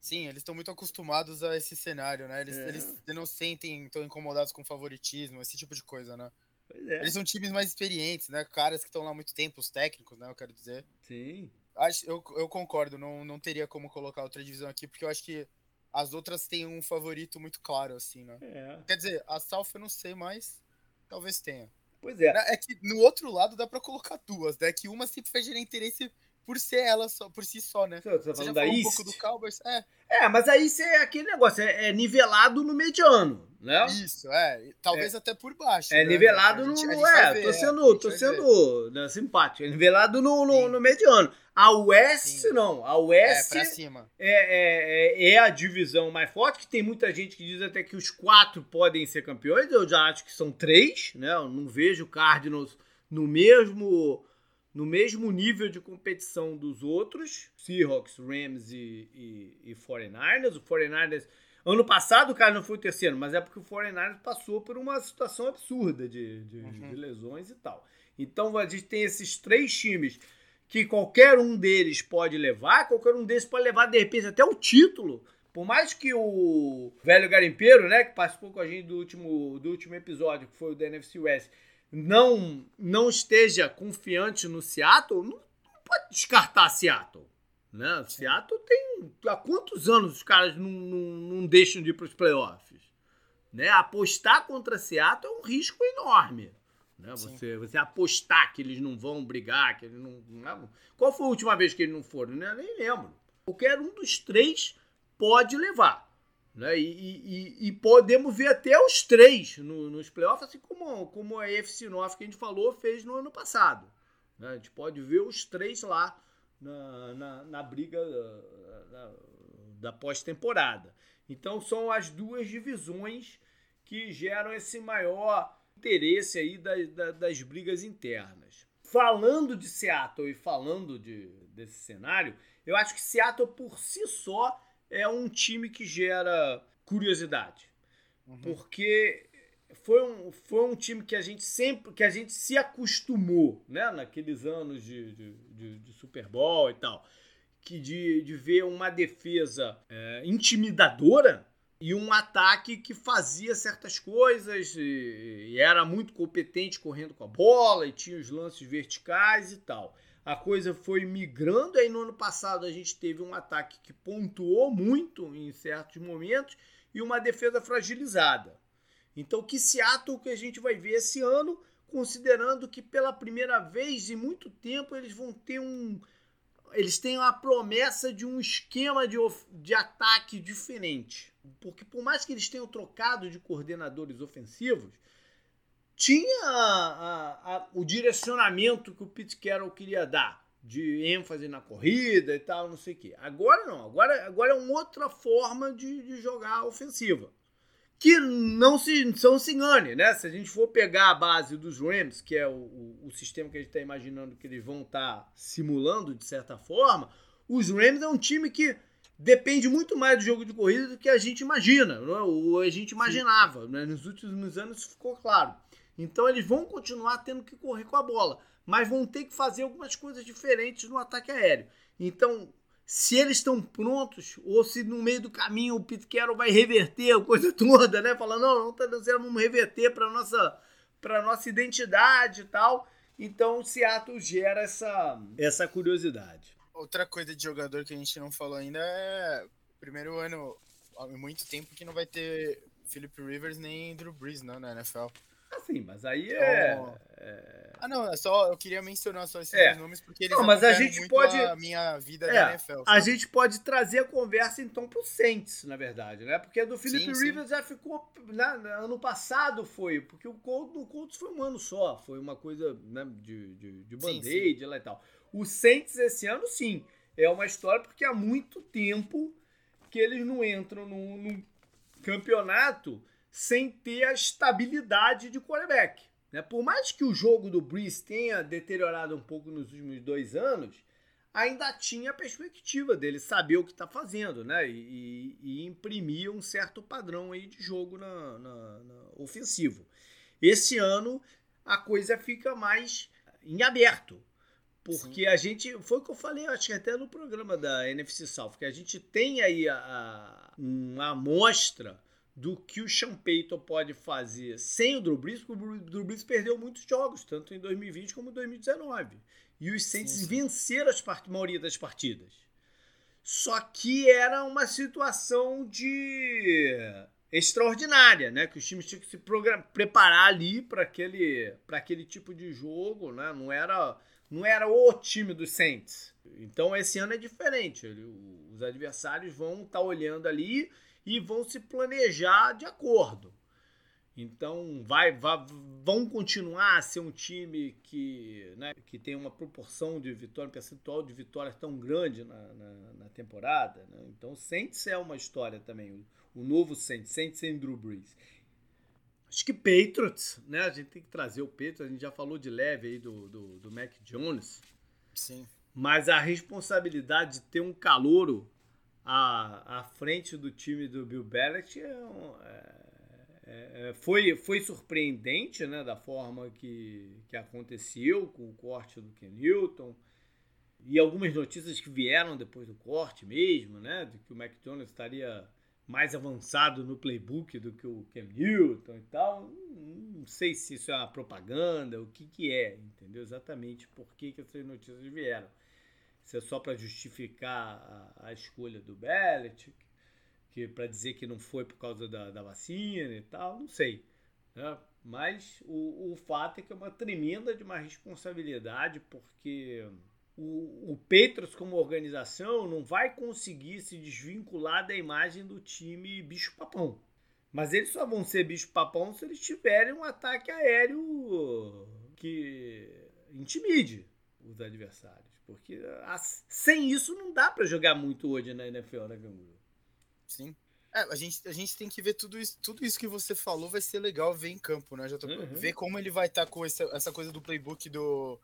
Sim, eles estão muito acostumados a esse cenário, né? Eles, é. eles não sentem tão incomodados com favoritismo, esse tipo de coisa, né? É. Eles são times mais experientes, né? Caras que estão lá há muito tempo, os técnicos, né? Eu quero dizer. Sim. Acho, eu, eu concordo, não, não teria como colocar outra divisão aqui, porque eu acho que as outras têm um favorito muito claro, assim, né? É. Quer dizer, a South eu não sei, mas talvez tenha. Pois é. É que no outro lado dá para colocar duas, né? Que uma sempre vai gerar interesse por ser ela só, por si só, né? Você, tá já falou um pouco do Cowboys, é. É, mas aí você é aquele negócio, é, é nivelado no mediano, né? Isso, é. Talvez é. até por baixo. É né? nivelado no. Gente, é, ver, tô sendo, tô sendo né, simpático. É nivelado no, no, no, mediano. A West, Sim. não. A West. É, pra cima. É, é, é, a divisão mais forte, que tem muita gente que diz até que os quatro podem ser campeões. Eu já acho que são três, né? Eu não vejo o Cardinals no mesmo no mesmo nível de competição dos outros, Seahawks, Rams e, e, e 49ers. O 49ers, ano passado o cara não foi o terceiro, mas é porque o 49ers passou por uma situação absurda de, de, uhum. de lesões e tal. Então a gente tem esses três times que qualquer um deles pode levar, qualquer um deles pode levar de repente até o título. Por mais que o velho garimpeiro, né, que participou com a gente do último, do último episódio, que foi o da NFC West, não não esteja confiante no Seattle, não, pode descartar Seattle. Né? Seattle tem. Há quantos anos os caras não, não, não deixam de ir para os playoffs? Né? Apostar contra Seattle é um risco enorme. Né? Você, você apostar que eles não vão brigar, que eles não, não. Qual foi a última vez que eles não foram? Né? Nem lembro. Qualquer um dos três pode levar. Né? E, e, e, podemos ver até os três no, nos playoffs, assim como, como a EFC North que a gente falou fez no ano passado. Né? A gente pode ver os três lá na, na, na briga da, da pós-temporada. Então são as duas divisões que geram esse maior interesse aí das, das, das brigas internas. Falando de Seattle e falando de, desse cenário, eu acho que Seattle por si só é um time que gera curiosidade. Uhum. Porque foi um, foi um time que a gente sempre que a gente se acostumou, né, naqueles anos de, de, de, de Super Bowl e tal, que de, de ver uma defesa é, intimidadora, e um ataque que fazia certas coisas e, e era muito competente correndo com a bola e tinha os lances verticais e tal. A coisa foi migrando, aí no ano passado a gente teve um ataque que pontuou muito em certos momentos e uma defesa fragilizada. Então, que Seattle que a gente vai ver esse ano, considerando que pela primeira vez em muito tempo eles vão ter um, eles têm a promessa de um esquema de, de ataque diferente. Porque por mais que eles tenham trocado de coordenadores ofensivos, tinha a, a, o direcionamento que o Pete Carroll queria dar, de ênfase na corrida e tal, não sei o quê. Agora não, agora, agora é uma outra forma de, de jogar ofensiva que não se, não se engane, né? Se a gente for pegar a base dos Rams, que é o, o, o sistema que a gente está imaginando que eles vão estar tá simulando de certa forma, os Rams é um time que depende muito mais do jogo de corrida do que a gente imagina, é? ou a gente imaginava. Né? Nos últimos anos ficou claro. Então eles vão continuar tendo que correr com a bola, mas vão ter que fazer algumas coisas diferentes no ataque aéreo. Então se eles estão prontos ou se no meio do caminho o Pete Carroll vai reverter a coisa toda, né? Falando, não, não tá dando certo, vamos reverter para nossa para nossa identidade e tal. Então o Seattle gera essa essa curiosidade. Outra coisa de jogador que a gente não falou ainda é primeiro ano há muito tempo que não vai ter Philip Rivers nem Drew Brees não, na NFL. Ah, sim, mas aí é, é... Ah, não, é só eu queria mencionar só esses é. nomes porque eles não, mas a gente pode a minha vida é, da NFL. Sabe? A gente pode trazer a conversa então pro Saints, na verdade, né? Porque a do Felipe sim, Rivers sim. já ficou né, ano passado foi, porque o Colts, o Colts foi um ano só, foi uma coisa né, de, de, de band-aid lá e tal. O Saints esse ano sim, é uma história porque há muito tempo que eles não entram num, num campeonato sem ter a estabilidade de quarterback. Né? Por mais que o jogo do Breeze tenha deteriorado um pouco nos últimos dois anos, ainda tinha a perspectiva dele saber o que está fazendo né? E, e, e, imprimir um certo padrão aí de jogo na, na, na ofensivo. Esse ano a coisa fica mais em aberto. Porque Sim. a gente. Foi o que eu falei, acho que até no programa da NFC South, que a gente tem aí a, a, uma amostra do que o Sean Payton pode fazer sem o Drew Brees, porque o Drew Brees perdeu muitos jogos, tanto em 2020 como em 2019. E os Saints sim, sim. venceram a maioria das partidas. Só que era uma situação de extraordinária, né? Que os times tinham que se preparar ali para aquele, aquele tipo de jogo, né? Não era, não era o time dos Saints. Então esse ano é diferente. Os adversários vão estar tá olhando ali e vão se planejar de acordo. Então vai, vai, vão continuar a ser um time que, né, que tem uma proporção de vitória, um percentual de vitórias tão grande na, na, na temporada. Né? Então Saints é uma história também, o, o novo Saints, Saints sem Drew Brees. Acho que Patriots, né? A gente tem que trazer o Patriots, a gente já falou de leve aí do, do, do Mac Jones. Sim. Mas a responsabilidade de ter um calouro à, frente do time do Bill Belichick é, é, é, foi, foi surpreendente né, da forma que, que aconteceu com o corte do Ken Newton e algumas notícias que vieram depois do corte mesmo, né, de que o McDonald's estaria mais avançado no playbook do que o Cam Newton e tal. Não sei se isso é uma propaganda, o que, que é, entendeu? Exatamente por que, que essas notícias vieram se é só para justificar a, a, escolha do Belichick, que para dizer que não foi por causa da, da vacina e tal, não sei. Né? Mas o, o fato é que é uma tremenda de uma responsabilidade, porque o, o Petros como organização não vai conseguir se desvincular da imagem do time bicho-papão. Mas eles só vão ser bicho-papão se eles tiverem um ataque aéreo que intimide os adversários. Porque sem isso não dá para jogar muito hoje na NFL, né, Ganguru? Sim. É, a gente, a gente tem que ver tudo isso, tudo isso que você falou vai ser legal ver em campo, né? Já tô, uhum. Ver como ele vai estar tá com essa, essa coisa do playbook do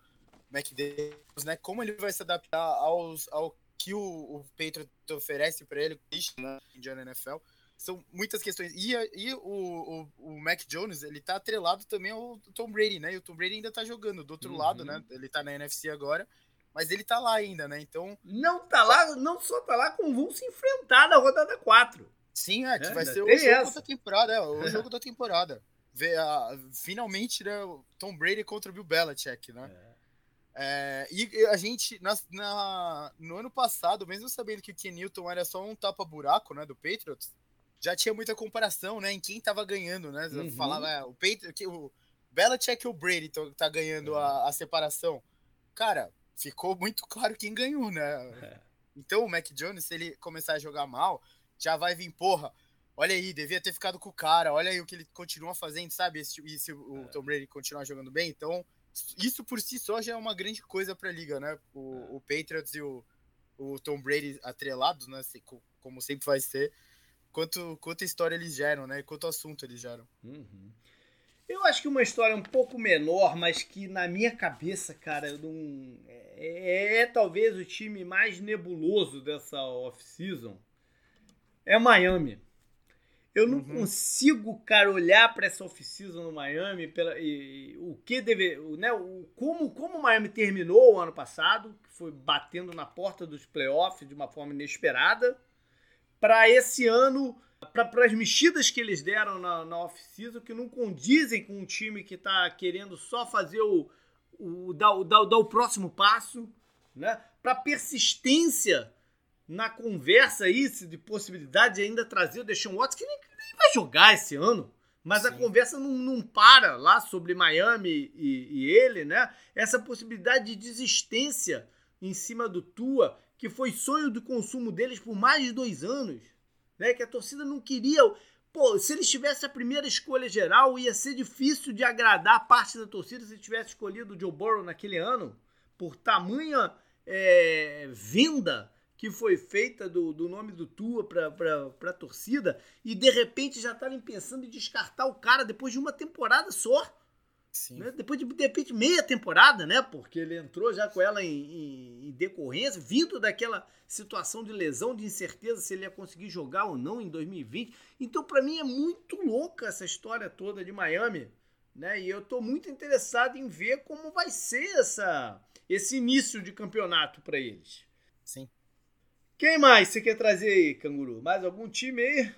McDaniels, né? Como ele vai se adaptar aos, ao que o, o Patriot oferece para ele, né? Indiana NFL. São muitas questões. E, e o, o, o, Mac Jones, ele tá atrelado também ao Tom Brady, né? E o Tom Brady ainda tá jogando do outro uhum. lado, né? Ele tá na NFC agora mas ele tá lá ainda, né? Então. Não tá lá, não só tá lá, como vão se enfrentar na rodada 4. Sim, é, que é, vai ser o jogo essa. da temporada, é, o jogo da temporada. Ver, a, tem o essa. jogo da temporada, o jogo da temporada. Ver, finalmente, né, Tom Brady contra o Bill Belichick, né? É. É, e a gente, na, na, no ano passado, mesmo sabendo que o Ken Newton era só um tapa-buraco, né, do Patriots, já tinha muita comparação, né, em quem tava ganhando, né? Uhum. Falava, é, o Patriots, o Belichick e o Brady tá ganhando uhum. a, a, separação. Cara, ficou muito claro quem ganhou, né? É. Então o Mac Jones, se ele começar a jogar mal, já vai vir, porra, olha aí, devia ter ficado com o cara, olha aí o que ele continua fazendo, sabe? E se, o é. Tom Brady continuar jogando bem, então isso por si só já é uma grande coisa para a liga, né? O, é. o, Patriots e o, o Tom Brady atrelados, né? Como sempre vai ser. Quanto, quanta história eles geram, né? Quanto assunto eles geram. Uhum. Eu acho que uma história um pouco menor, mas que na minha cabeça, cara, não... é, é talvez o time mais nebuloso dessa off-season. É Miami. Eu não uhum. consigo, cara, olhar para essa off-season no Miami, pela, e, e, o que deve, né, o, como, como o Miami terminou o ano passado, que foi batendo na porta dos playoffs de uma forma inesperada, para esse ano, para as mexidas que eles deram na, na off-season, que não condizem com um time que está querendo só fazer o, o, dar, o, dar, dar o próximo passo, né, para persistência na conversa aí de possibilidade de ainda trazer o Deshaun Watts, que nem, nem vai jogar esse ano. Mas Sim. a conversa não, não, para lá sobre Miami e, e, ele, né? Essa possibilidade de desistência em cima do Tua, que foi sonho do consumo deles por mais de dois anos, né? Que a torcida não queria. Pô, se eles tivessem a primeira escolha geral, ia ser difícil de agradar parte da torcida se tivesse escolhido o Joe Burrow naquele ano, por tamanha é, venda que foi feita do, do nome do Tua para a torcida e de repente já estarem pensando em descartar o cara depois de uma temporada só. Né? Depois de, de repente, meia temporada, né? Porque ele entrou já com ela em, em, em, decorrência, vindo daquela situação de lesão, de incerteza se ele ia conseguir jogar ou não em 2020. Então, para mim, é muito louca essa história toda de Miami. Né? E eu estou muito interessado em ver como vai ser essa, esse início de campeonato para eles. Sim. Quem mais você quer trazer aí, Canguru? Mais algum time aí?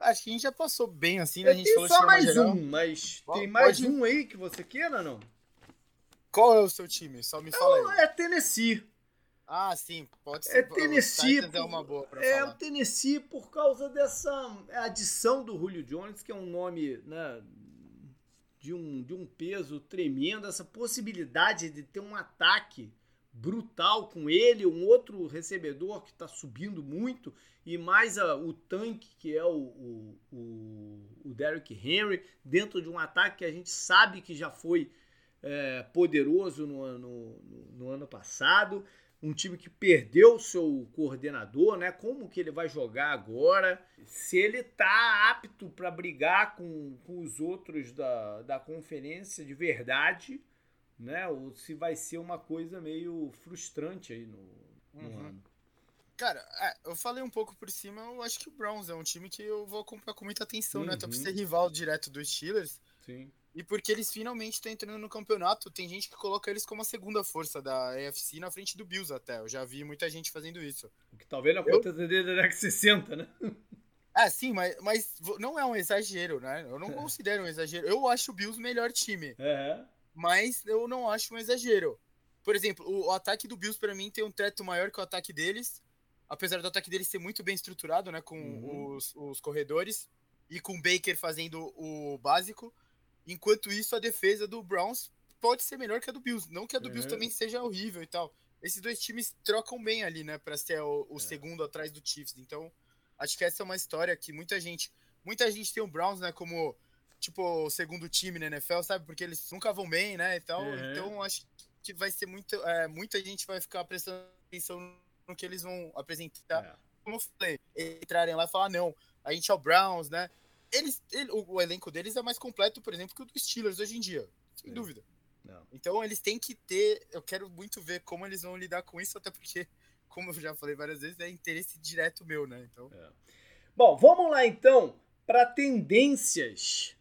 Acho que a gente já passou bem assim, né? A gente falou só mais geral. um, mas tem mais Pode... um aí que você queira, não? Qual é o seu time? Só me fala aí. É Tennessee. Ah, sim, pode ser. É Tennessee. O é uma boa pra é falar. o Tennessee por causa dessa adição do Julio Jones, que é um nome, né, de um, de um peso tremendo, essa possibilidade de ter um ataque brutal com ele, um outro recebedor que está subindo muito, e mais a, o tanque, que é o, o, o, o Derrick Henry, dentro de um ataque que a gente sabe que já foi é, poderoso no, no, no, ano passado. Um time que perdeu seu coordenador, né? Como que ele vai jogar agora? Se ele tá apto para brigar com, com os outros da, da conferência de verdade, né? Ou se vai ser uma coisa meio frustrante aí no, no uhum. ano. Cara, é, eu falei um pouco por cima, eu acho que o Browns é um time que eu vou acompanhar com muita atenção, uhum. né? Até por ser rival direto dos Steelers. Sim. E porque eles finalmente estão entrando no campeonato, tem gente que coloca eles como a segunda força da AFC na frente do Bills até. Eu já vi muita gente fazendo isso. O que talvez não aconteça eu... desde a década 60, né? É, sim, mas, mas não é um exagero, né? Eu não é. considero um exagero. Eu acho o Bills o melhor time. É mas eu não acho um exagero. Por exemplo, o, o ataque do Bills para mim tem um teto maior que o ataque deles, apesar do ataque deles ser muito bem estruturado, né, com uhum. os, os corredores e com o Baker fazendo o básico. Enquanto isso, a defesa do Browns pode ser melhor que a do Bills, não que a do uhum. Bills também seja horrível e tal. Esses dois times trocam bem ali, né, para ser o, o é. segundo atrás do Chiefs. Então, acho que essa é uma história que muita gente, muita gente tem o Browns, né, como tipo, o segundo time na NFL, sabe? Porque eles nunca vão bem, né? Então, uhum. então acho que vai ser muito. É, muita gente vai ficar prestando atenção no que eles vão apresentar. É. Como eu falei, entrarem lá e falar, não, a gente é o Browns, né? Eles, ele, o, o, elenco deles é mais completo, por exemplo, que o dos Steelers hoje em dia, sem é. dúvida. Não. Então eles têm que ter. Eu quero muito ver como eles vão lidar com isso, até porque, como eu já falei várias vezes, é interesse direto meu, né? Então. É. Bom, vamos lá então para tendências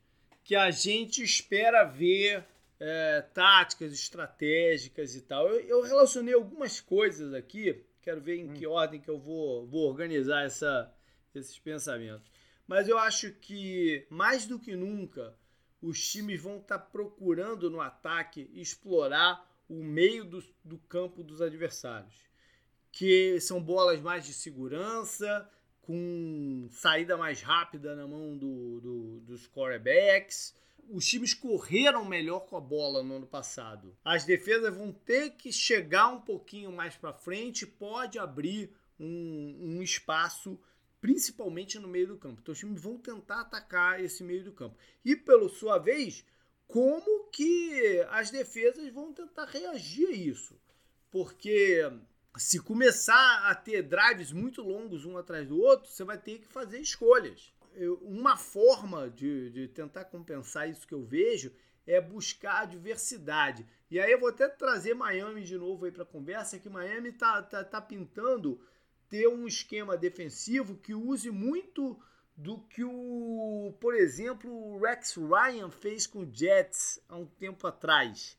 que a gente espera ver é, táticas estratégicas e tal. Eu, eu, relacionei algumas coisas aqui, quero ver em hum. que ordem que eu vou, vou organizar essa, esses pensamentos. Mas eu acho que, mais do que nunca, os times vão estar tá procurando no ataque explorar o meio do, do campo dos adversários. Que são bolas mais de segurança, com saída mais rápida na mão do, do, dos quarterbacks. Os times correram melhor com a bola no ano passado. As defesas vão ter que chegar um pouquinho mais para frente, pode abrir um, um espaço principalmente no meio do campo. Então os times vão tentar atacar esse meio do campo. E pela sua vez, como que as defesas vão tentar reagir a isso? Porque se começar a ter drives muito longos um atrás do outro, você vai ter que fazer escolhas. uma forma de, de tentar compensar isso que eu vejo é buscar a diversidade. E aí eu vou até trazer Miami de novo aí para a conversa, que Miami tá, tá, tá pintando ter um esquema defensivo que use muito do que o, por exemplo, o Rex Ryan fez com o Jets há um tempo atrás,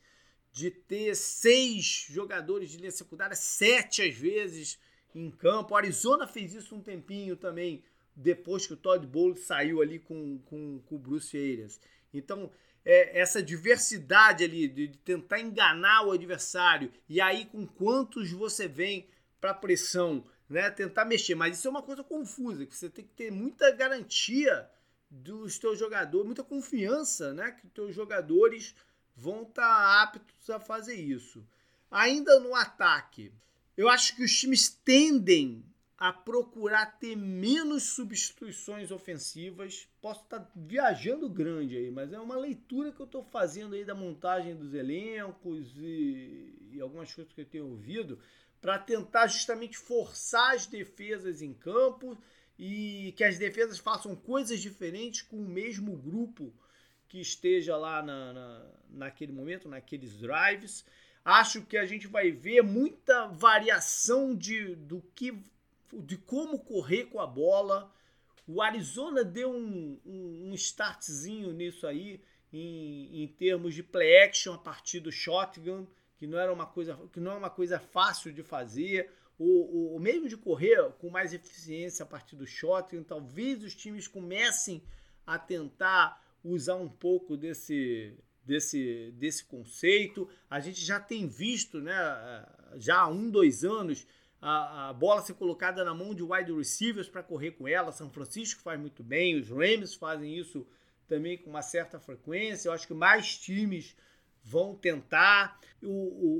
de ter seis jogadores de linha secundária, sete às vezes em campo. Arizona fez isso um tempinho também, depois que o Todd Bowles saiu ali com, com, com o Bruce Arians. Então, é, essa diversidade ali de, de tentar enganar o adversário, e aí com quantos você vem para pressão, né? Tentar mexer. Mas isso é uma coisa confusa, que você tem que ter muita garantia dos teus jogadores, muita confiança, né? Que teus jogadores vão estar tá aptos a fazer isso. Ainda no ataque, eu acho que os times tendem a procurar ter menos substituições ofensivas. Posso estar tá viajando grande aí, mas é uma leitura que eu estou fazendo aí da montagem dos elencos e, e algumas coisas que eu tenho ouvido para tentar justamente forçar as defesas em campo e que as defesas façam coisas diferentes com o mesmo grupo que esteja lá na, na, naquele momento, naqueles drives. Acho que a gente vai ver muita variação de, do que, de como correr com a bola. O Arizona deu um, um, um startzinho nisso aí em, em termos de play action a partir do shotgun que não era uma coisa que não é uma coisa fácil de fazer. O, o, o mesmo de correr com mais eficiência a partir do shotgun, talvez os times comecem a tentar usar um pouco desse, desse, desse conceito. A gente já tem visto, né, já há um, dois anos, a, a bola ser colocada na mão de wide receivers para correr com ela. São Francisco faz muito bem, os Rams fazem isso também com uma certa frequência. Eu acho que mais times vão tentar. O,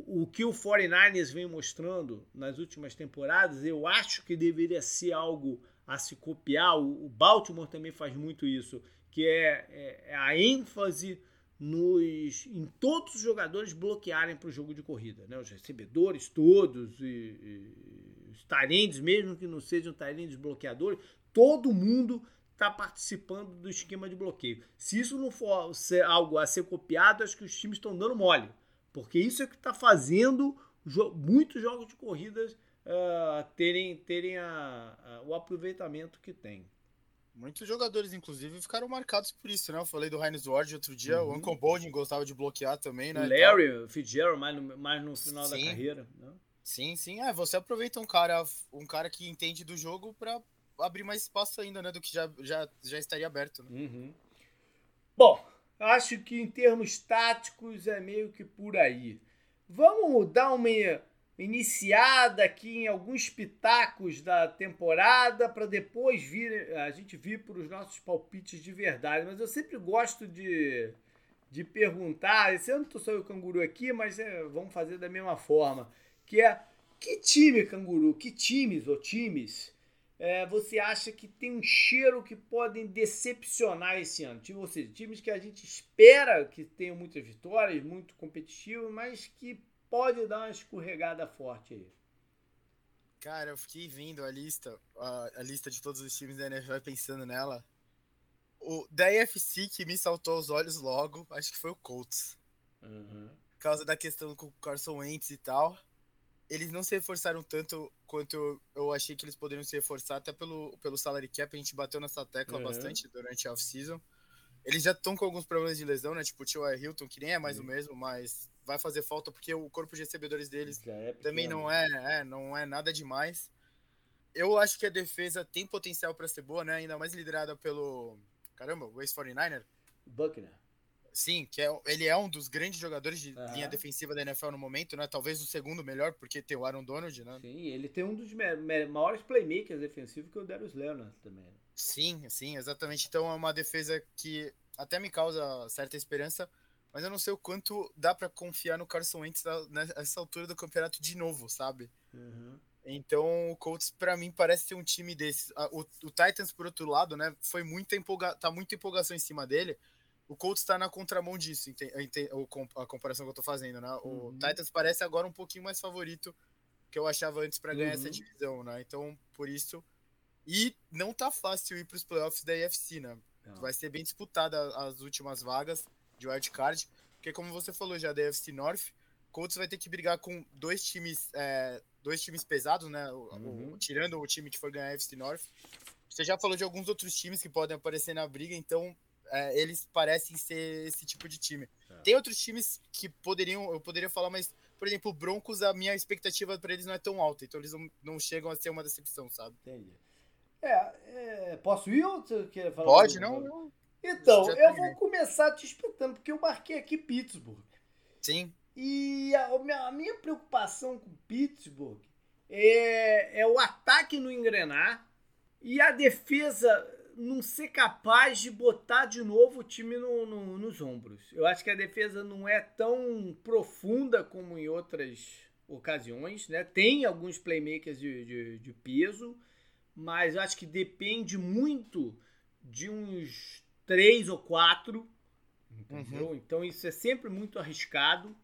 o, o que o 49ers vem mostrando nas últimas temporadas, eu acho que deveria ser algo a se copiar. O, o Baltimore também faz muito isso, que é, é, é a ênfase nos, em todos os jogadores bloquearem para o jogo de corrida. Né? Os recebedores todos, e, e os talentos, mesmo que não sejam talentos bloqueadores, todo mundo está participando do esquema de bloqueio. Se isso não for algo a ser copiado, acho que os times estão dando mole. Porque isso é que está fazendo jo muitos jogos de corridas uh, terem, terem a, a, o aproveitamento que tem. Muitos jogadores, inclusive, ficaram marcados por isso, né? Eu falei do Heinz Ward outro dia, uhum. o Uncle Boldin gostava de bloquear também, né? O Larry, o Fitzgerald, mais no, mais no final sim. da carreira. Né? Sim, sim. É, você aproveita um cara, um cara que entende do jogo para abrir mais espaço ainda, né? Do que já, já, já estaria aberto. Né? Uhum. Bom, acho que em termos táticos é meio que por aí. Vamos dar uma iniciada aqui em alguns pitacos da temporada para depois vir a gente vir para os nossos palpites de verdade. Mas eu sempre gosto de, de perguntar, esse ano tô só o canguru aqui, mas é, vamos fazer da mesma forma, que é que time canguru, que times ou times é, você acha que tem um cheiro que podem decepcionar esse ano? Tipo, ou seja, times que a gente espera que tenham muitas vitórias, muito competitivos, mas que pode dar uma escorregada forte aí. Cara, eu fiquei vendo a lista, a, a lista de todos os times da NFL pensando nela. O da AFC que me saltou aos olhos logo, acho que foi o Colts. Uhum. Por causa da questão com o Carson Wentz e tal eles não se reforçaram tanto quanto eu, eu, achei que eles poderiam se reforçar, até pelo, pelo salary cap, a gente bateu nessa tecla uhum. bastante durante a off-season. Eles já estão com alguns problemas de lesão, né? Tipo o Tio Hilton, que nem é mais uhum. o mesmo, mas vai fazer falta porque o corpo de recebedores deles é também não é, é, não é nada demais. eu acho que a defesa tem potencial para ser boa, né? Ainda mais liderada pelo. Caramba, o ex-49er. Buckner. Sim, que é, ele é um dos grandes jogadores de uhum. linha defensiva da NFL no momento, né? Talvez o segundo melhor, porque tem o Aaron Donald, né? Sim, ele tem um dos maiores playmakers defensivos que é o Darius Leonard também. Sim, sim, exatamente. Então é uma defesa que até me causa certa esperança, mas eu não sei o quanto dá para confiar no Carson Wentz nessa altura do campeonato de novo, sabe? Uhum. Então o Colts para mim parece ser um time desse. O, o, Titans por outro lado, né? Foi muita empolga, tá muita empolgação em cima dele o Colts está na contramão disso, a comparação que eu tô fazendo, né? O uhum. Titans parece agora um pouquinho mais favorito que eu achava antes para ganhar uhum. essa divisão, né? Então, por isso. E não tá fácil ir para os playoffs da AFC, né? Não. Vai ser bem disputada as últimas vagas de wildcard, porque como você falou já da AFC North, Colts vai ter que brigar com dois times, é, dois times pesados, né? Uhum. tirando o time que for ganhar a AFC North. Você já falou de alguns outros times que podem aparecer na briga, então é, eles parecem ser esse tipo de time. É. Tem outros times que poderiam, eu poderia falar, mas, por exemplo, o Broncos, a minha expectativa para eles não é tão alta, então eles não, não chegam a ser uma decepção, sabe? Entendi. É, é posso ir ou você quer falar? Pode, não, não. Então, eu vou começar te espetando, porque eu marquei aqui Pittsburgh. Sim. E a minha, a minha preocupação com Pittsburgh é, é o ataque no engrenar e a defesa não ser capaz de botar de novo o time no, no, nos ombros. Eu acho que a defesa não é tão profunda como em outras ocasiões, né? Tem alguns playmakers de, de, de peso, mas eu acho que depende muito de uns três ou quatro, entendeu? Uhum. Então isso é sempre muito arriscado.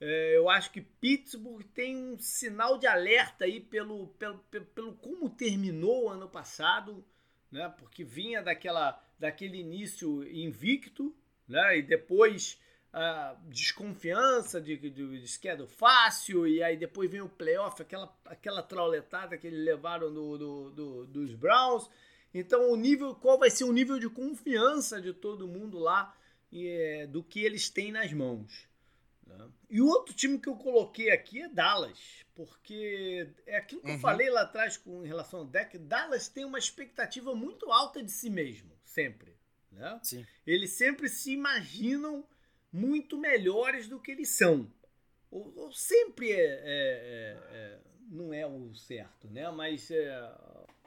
É, eu acho que Pittsburgh tem um sinal de alerta aí pelo, pelo, pelo, pelo como terminou o ano passado né? Porque vinha daquela, daquele início invicto, né? E depois a desconfiança de, de, de schedule fácil, e aí depois vem o playoff, aquela, aquela trauletada que eles levaram do, do, do, dos Browns. Então, o nível, qual vai ser o nível de confiança de todo mundo lá é, do que eles têm nas mãos? Né? E o outro time que eu coloquei aqui é Dallas, porque é aquilo que uhum. eu falei lá atrás com em relação ao deck. Dallas tem uma expectativa muito alta de si mesmo, sempre. Né? Eles sempre se imaginam muito melhores do que eles são. Ou, ou sempre é, é, é, é não é o certo, né? Mas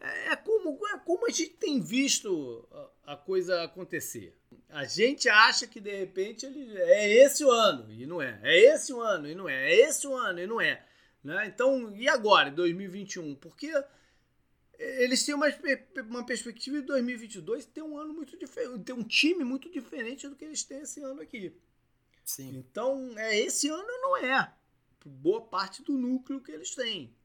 é, é, como, é como a gente tem visto a, a coisa acontecer. A gente acha que de repente ele é esse o ano e não é. É esse o ano e não é. É esse o ano e não é. Né? Então, e agora, 2021? Porque eles têm uma, uma perspectiva de 2022 ter um ano muito diferente, ter um time muito diferente do que eles têm esse ano aqui. Sim. Então, é esse ano não é. Boa parte do núcleo que eles têm.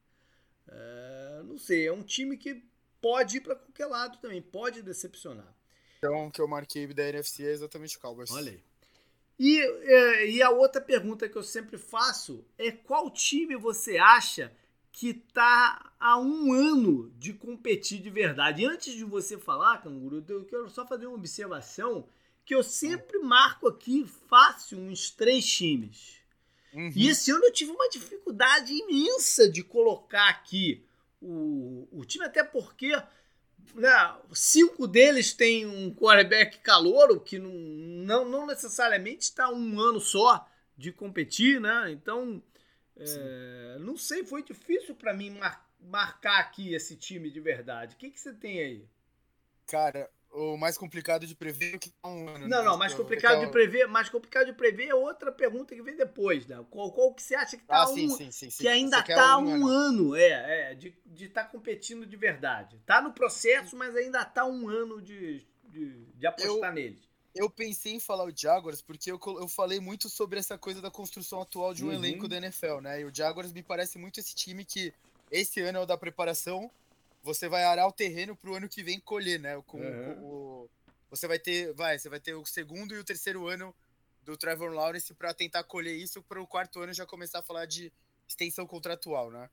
É, não sei, é um time que pode ir para qualquer lado também, pode decepcionar. Então, que eu marquei da NFC é exatamente o Cowboys. Olha aí. E, é, e a outra pergunta que eu sempre faço é qual time você acha que está há um ano de competir de verdade? E antes de você falar, Canguru, eu quero só fazer uma observação que eu sempre marco aqui fácil uns três times. Uhum. E esse ano eu tive uma dificuldade imensa de colocar aqui o, o time, até porque né, cinco deles têm um quarterback calouro que não, não, não necessariamente está um ano só de competir, né? Então, é, não sei, foi difícil para mim mar, marcar aqui esse time de verdade. O que, que você tem aí? Cara, o mais complicado de prever é que tá um ano. Não, né? não, mais complicado de prever, mais complicado de prever é outra pergunta que vem depois, né? Qual, qual que você acha que tá ah, um, sim, sim, sim, que ainda tá um, um ano, é, é, de estar tá competindo de verdade. Tá no processo, mas ainda tá um ano de, de, de apostar eu, neles. Eu pensei em falar o Jaguars porque eu, eu falei muito sobre essa coisa da construção atual de um uhum. elenco da NFL, né? E o Jaguars me parece muito esse time que esse ano é o da preparação você vai arar o terreno para o ano que vem colher, né? Com, uhum. com o, você vai ter, vai, você vai ter o segundo e o terceiro ano do Trevor Lawrence para tentar colher isso para o quarto ano já começar a falar de extensão contratual, né?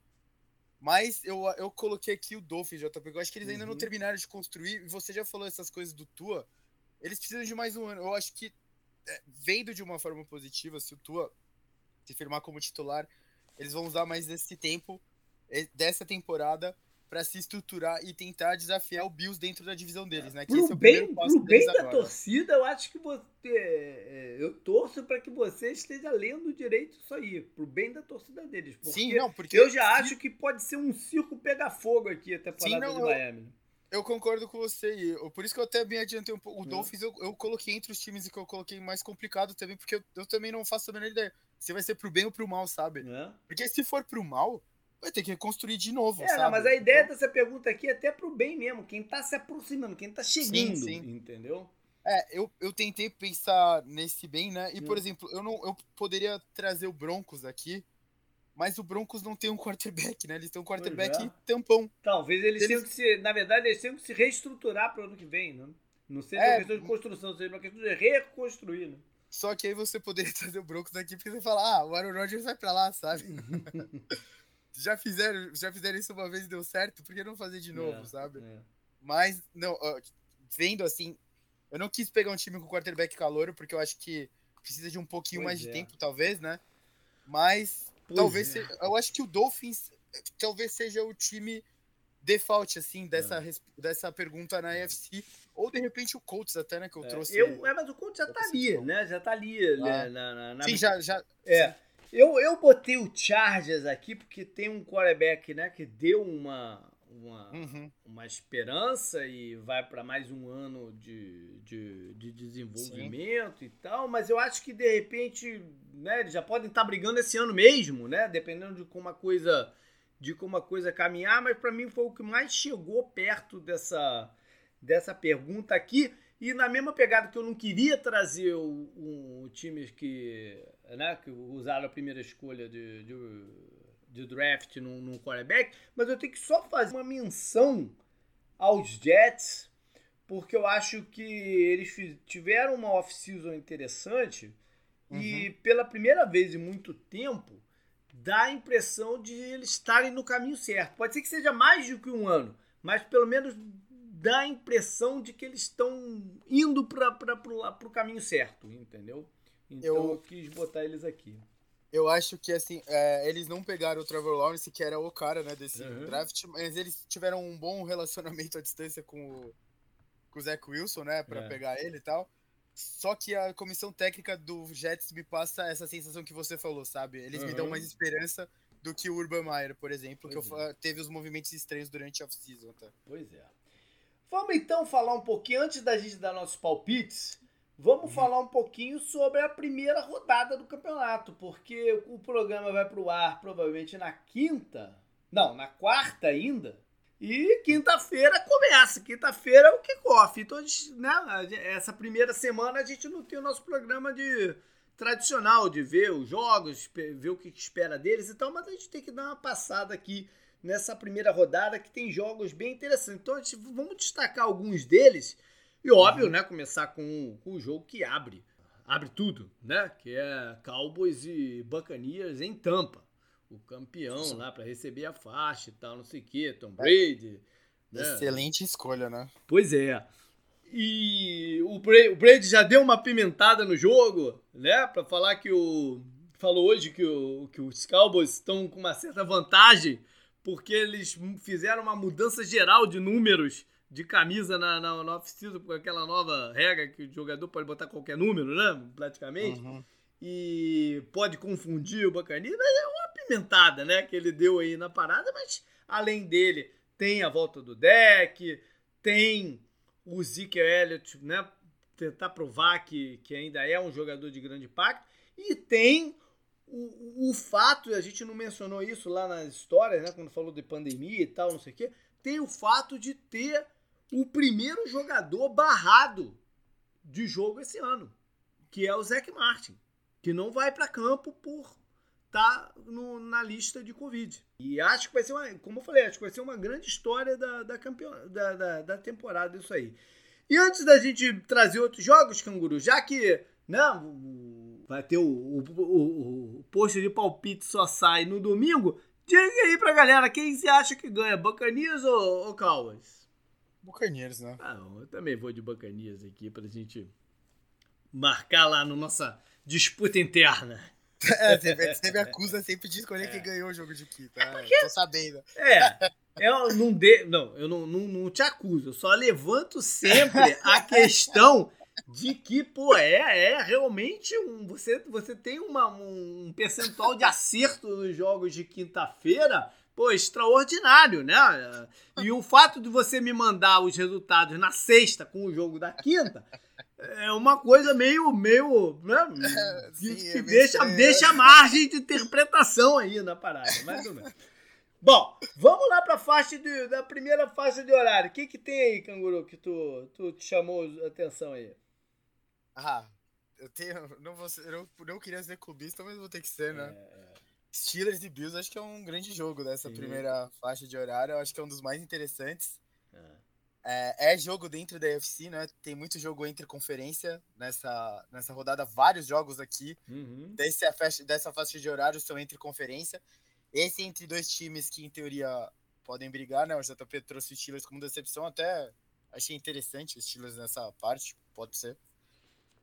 Mas eu, eu coloquei aqui o Dolphins, JP, eu acho que eles ainda uhum. não terminaram de construir, e você já falou essas coisas do Tua, eles precisam de mais um ano. Eu acho que, é, vendo de uma forma positiva, se o Tua se firmar como titular, eles vão usar mais esse tempo, dessa temporada, para se estruturar e tentar desafiar o Bills dentro da divisão deles, né? Que pro é bem, pro bem da agora. torcida, eu acho que você. É, eu torço para que você esteja lendo direito isso aí, pro bem da torcida deles. Sim, não, porque eu já acho que pode ser um circo pegar fogo aqui a temporada Sim, não, de Miami. Eu, concordo com você, e por isso que eu até bem adiantei um pouco. O é. Dolphins eu, eu coloquei entre os times que eu coloquei mais complicado também, porque eu, eu também não faço a menor ideia se vai ser pro bem ou pro mal, sabe? É. Porque se for pro mal, vai ter que reconstruir de novo, é, sabe? Não, mas a ideia então... dessa pergunta aqui é até pro bem mesmo, quem tá se aproximando, quem tá chegando, sim, sim. entendeu? É, eu, eu tentei pensar nesse bem, né? E, por exemplo, eu não eu poderia trazer o Broncos aqui, mas o Broncos não tem um quarterback, né? Eles têm um quarterback é. tampão. Talvez eles, eles tenham que se, na verdade, eles tenham que se reestruturar para o ano que vem, né? Não seja é, uma questão de construção, seja uma questão de reconstruir, né? Só que aí você poderia trazer o Broncos daqui porque você fala, ah, o Aaron Rodgers vai pra lá, sabe? já, fizeram, já fizeram isso uma vez e deu certo, por que não fazer de novo, é, sabe? É. Mas, não, vendo assim, eu não quis pegar um time com quarterback calouro, porque eu acho que precisa de um pouquinho pois mais de é. tempo, talvez, né? Mas, pois talvez, é. seja, eu acho que o Dolphins talvez seja o time default, assim, dessa, é. dessa pergunta na AFC. Ou de repente o Colts até, né? Que eu trouxe. Eu, é, mas o Colts já tá ali, né? Já tá ali. Né, ah. Na, na, na, sim, já. já é. Eu, eu botei o Chargers aqui porque tem um quarterback, né? Que deu uma, uma, uhum. uma esperança e vai para mais um ano de, de, de desenvolvimento Sim. e tal, mas eu acho que de repente, né, eles já podem estar tá brigando esse ano mesmo, né, dependendo de como a coisa de como a coisa caminhar, mas para mim foi o que mais chegou perto dessa, dessa pergunta aqui. E na mesma pegada que eu não queria trazer o, o times que, né, que usaram a primeira escolha de, de, de draft num, num quarterback, mas eu tenho que só fazer uma menção aos Jets, porque eu acho que eles tiveram uma off-season interessante uhum. e pela primeira vez em muito tempo dá a impressão de eles estarem no caminho certo. Pode ser que seja mais do que um ano, mas pelo menos dá a impressão de que eles estão indo para o caminho certo, entendeu? Então eu, eu, quis botar eles aqui. Eu acho que assim, é, eles não pegaram o Trevor Lawrence, que era o cara né, desse uhum. draft, mas eles tiveram um bom relacionamento à distância com o, com o Zach Wilson, né, para é. pegar ele e tal. Só que a comissão técnica do Jets me passa essa sensação que você falou, sabe? Eles uhum. me dão mais esperança do que o Urban Meyer, por exemplo, pois que é. teve os movimentos estranhos durante a off-season. Tá? Pois é. Vamos então falar um pouquinho, antes da gente dar nossos palpites, vamos uhum. falar um pouquinho sobre a primeira rodada do campeonato, porque o programa vai pro ar provavelmente na quinta, não, na quarta ainda, e quinta-feira começa. Quinta-feira é o kickoff. Então, né, essa primeira semana a gente não tem o nosso programa de tradicional de ver os jogos, ver o que espera deles e tal, mas a gente tem que dar uma passada aqui nessa primeira rodada que tem jogos bem interessantes. Então, gente, vamos destacar alguns deles e, óbvio, uhum. né, começar com, com o jogo que abre. Abre tudo, né? Que é Cowboys e Buccaneers em Tampa o campeão lá para receber a faixa e tal, não sei o que, Tom Brady. Né? Excelente escolha, né? Pois é. E o Brady já deu uma pimentada no jogo, né? Para falar que o. Falou hoje que, o, que os Cowboys estão com uma certa vantagem, porque eles fizeram uma mudança geral de números de camisa na, na, na off-season, com aquela nova regra que o jogador pode botar qualquer número, né? Praticamente. Uhum. E pode confundir o Bacaninha, mas é uma pimentada, né, que ele deu aí na parada, mas além dele tem a volta do deck, tem o Zeke Elliott, né, tentar provar que, que ainda é um jogador de grande impacto, e tem o, o fato, a gente não mencionou isso lá nas histórias, né, quando falou de pandemia e tal, não sei o quê, tem o fato de ter o primeiro jogador barrado de jogo esse ano, que é o Zach Martin, que não vai para campo por tá na lista de Covid. E acho que vai ser uma, como eu falei, acho que vai ser uma grande história da, da, campeon, da, da, da temporada isso aí. E antes da gente trazer outros jogos, Canguru, já que não, né, vai ter o, o, o, o post de palpite só sai no domingo, diga aí pra galera quem você acha que ganha, Bacanias ou, ou Cowboys? Buccaneers, né? Ah, eu também vou de Bacanias aqui pra gente marcar lá na no nossa disputa interna. É, você, me acusa sempre de escolher é. quem ganhou o jogo de quinta. É porque... Tô sabendo. É. Eu não, de, não, eu não, não, não te acuso, eu só levanto sempre a questão de que, pô, é, é realmente um. Você, você tem uma, um percentual de acerto nos jogos de quinta-feira, pô, extraordinário, né? E o fato de você me mandar os resultados na sexta com o jogo da quinta é uma coisa meio. meio né? Sim, que, é deixa, deixa margem de interpretação aí na parada, mais ou menos. Bom, vamos lá para a faixa de, da primeira faixa de horário. O que, que tem aí, canguru, que tu, tu te chamou a atenção aí? Ah, eu tenho. Não, vou eu não queria ser clubista, mas vou ter que ser, né? É, é. Steelers e Bills acho que é um grande jogo dessa Sim. primeira faixa de horário. Eu acho que é um dos mais interessantes. É. É, é, jogo dentro da UFC, né? Tem muito jogo entre conferência nessa, nessa rodada, vários jogos aqui. Uhum. Desse, dessa faixa de horário são entre conferência. Esse entre dois times que, em teoria, podem brigar, né? O JP trouxe o Steelers como decepção, até achei interessante os Steelers nessa parte, pode ser.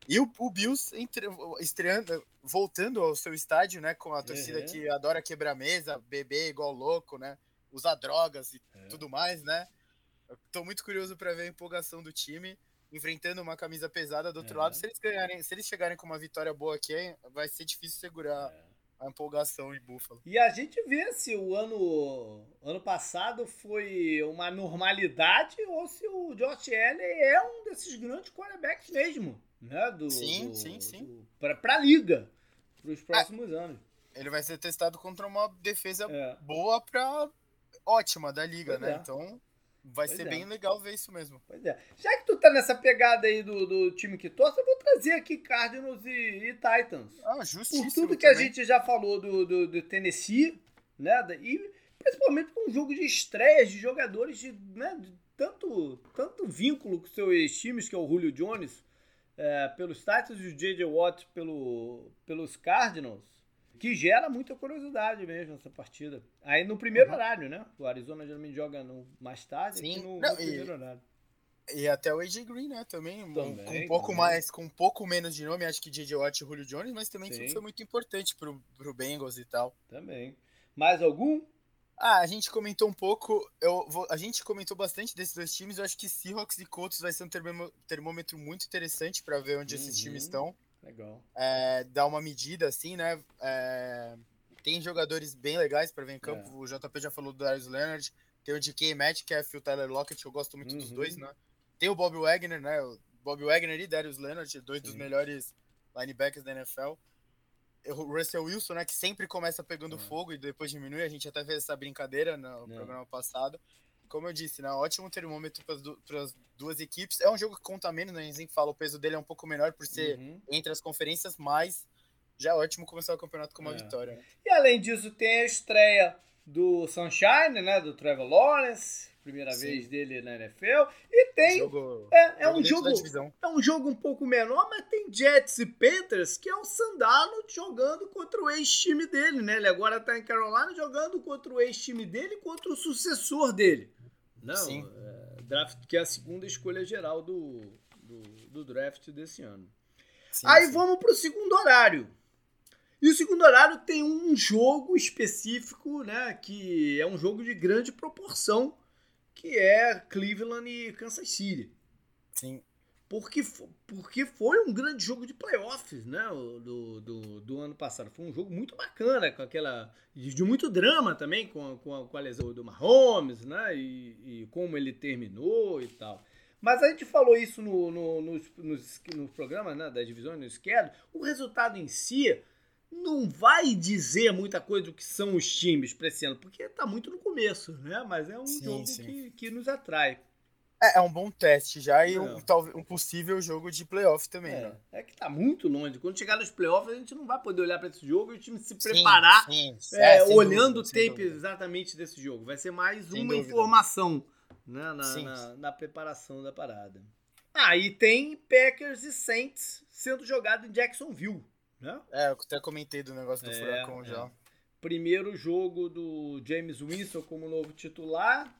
E o, o Bills entre, estreando, voltando ao seu estádio, né? Com a torcida uhum. que adora quebrar mesa, beber igual louco, né? Usar drogas e uhum. tudo mais, né? Estou muito curioso para ver a empolgação do time enfrentando uma camisa pesada do outro é. lado. Se eles ganharem, se eles chegarem com uma vitória boa aqui, vai ser difícil segurar é. a empolgação em Buffalo. E a gente vê se o ano ano passado foi uma normalidade ou se o Josh Allen é um desses grandes quarterbacks mesmo, né? Do, sim, do, sim, sim. Para a liga para os próximos é. anos. Ele vai ser testado contra uma defesa é. boa para ótima da liga, pois né? É. Então Vai pois ser é. bem legal ver isso mesmo. Pois é. Já que tu tá nessa pegada aí do, do time que torce, eu vou trazer aqui Cardinals e, e Titans. Ah, justíssimo. Por tudo que também. a gente já falou do, do, do, Tennessee, né? E principalmente com um jogo de estreias de jogadores de, né, de tanto, tanto vínculo com seus times, que é o Julio Jones, é, pelos Titans e o J.J. Watt pelo, pelos Cardinals que gera muita curiosidade mesmo essa partida. Aí no primeiro uhum. horário, né? O Arizona geralmente joga no, mais tarde Sim. no, Não, no primeiro e, horário. E até o AJ Green, né? Também, também com um pouco também. mais, com um pouco menos de nome, acho que J.J. Watt e Julio Jones, mas também Sim. foi muito importante pro, pro Bengals e tal. Também. Mais algum? Ah, a gente comentou um pouco, eu vou, a gente comentou bastante desses dois times, eu acho que Seahawks e Colts vai ser um termômetro muito interessante para ver onde uhum. esses times estão. Legal. É, dar uma medida, assim, né? É, tem jogadores bem legais para ver em campo. É. O JP já falou do Darius Leonard. Tem o DK Metcalf e o Tyler Lockett, eu gosto muito uhum. dos dois, né? Tem o Bob Wagner, né? O Bob Wagner e Darius Leonard, dois Sim. dos melhores linebackers da NFL. O Russell Wilson, né? Que sempre começa pegando fogo e depois diminui. A gente até fez essa brincadeira no programa passado como eu disse, né, ótimo termômetro para as duas equipes. É um jogo que conta menos, né? A gente fala, o peso dele é um pouco menor por ser uhum. entre as conferências, mas já é ótimo começar o campeonato com uma é. vitória. Né? E além disso, tem a estreia do Sunshine, né? Do Trevor Lawrence, primeira Sim. vez dele na NFL. E tem. Jogo, é, é um jogo. É um jogo um pouco menor, mas tem Jets e Panthers, que é o Sandalo jogando contra o ex-time dele, né? Ele agora tá em Carolina jogando contra o ex-time dele contra o sucessor dele. Não, Sim. É, draft, que é a segunda escolha geral do, do, do draft desse ano. Sim, Aí sim. vamos para o segundo horário. E o segundo horário tem um jogo específico, né? Que é um jogo de grande proporção, que é Cleveland e Kansas City. Sim porque, porque foi um grande jogo de playoffs, né? Do, do, do, ano passado. Foi um jogo muito bacana, com aquela. de muito drama também, com, com, a, com a lesão do Mahomes, né? E, e, como ele terminou e tal. Mas a gente falou isso no, no, nos, nos, nos programas né, das divisões no esquerdo. O resultado em si não vai dizer muita coisa do que são os times para esse ano, porque está muito no começo, né? Mas é um sim, jogo sim. Que, que nos atrai. É, é um bom teste já e um, talvez, um possível jogo de playoff também. É, né? é que tá muito longe. Quando chegar nos playoffs, a gente não vai poder olhar para esse jogo e o time se preparar sim, sim. É, é olhando o tape exatamente desse jogo. Vai ser mais sem uma dúvida. informação né, na, na, na, preparação da parada. Ah, e tem Packers e Saints sendo jogado em Jacksonville. Né? É, eu até comentei do negócio do é, Furacão já. É. Primeiro jogo do James Winston como novo titular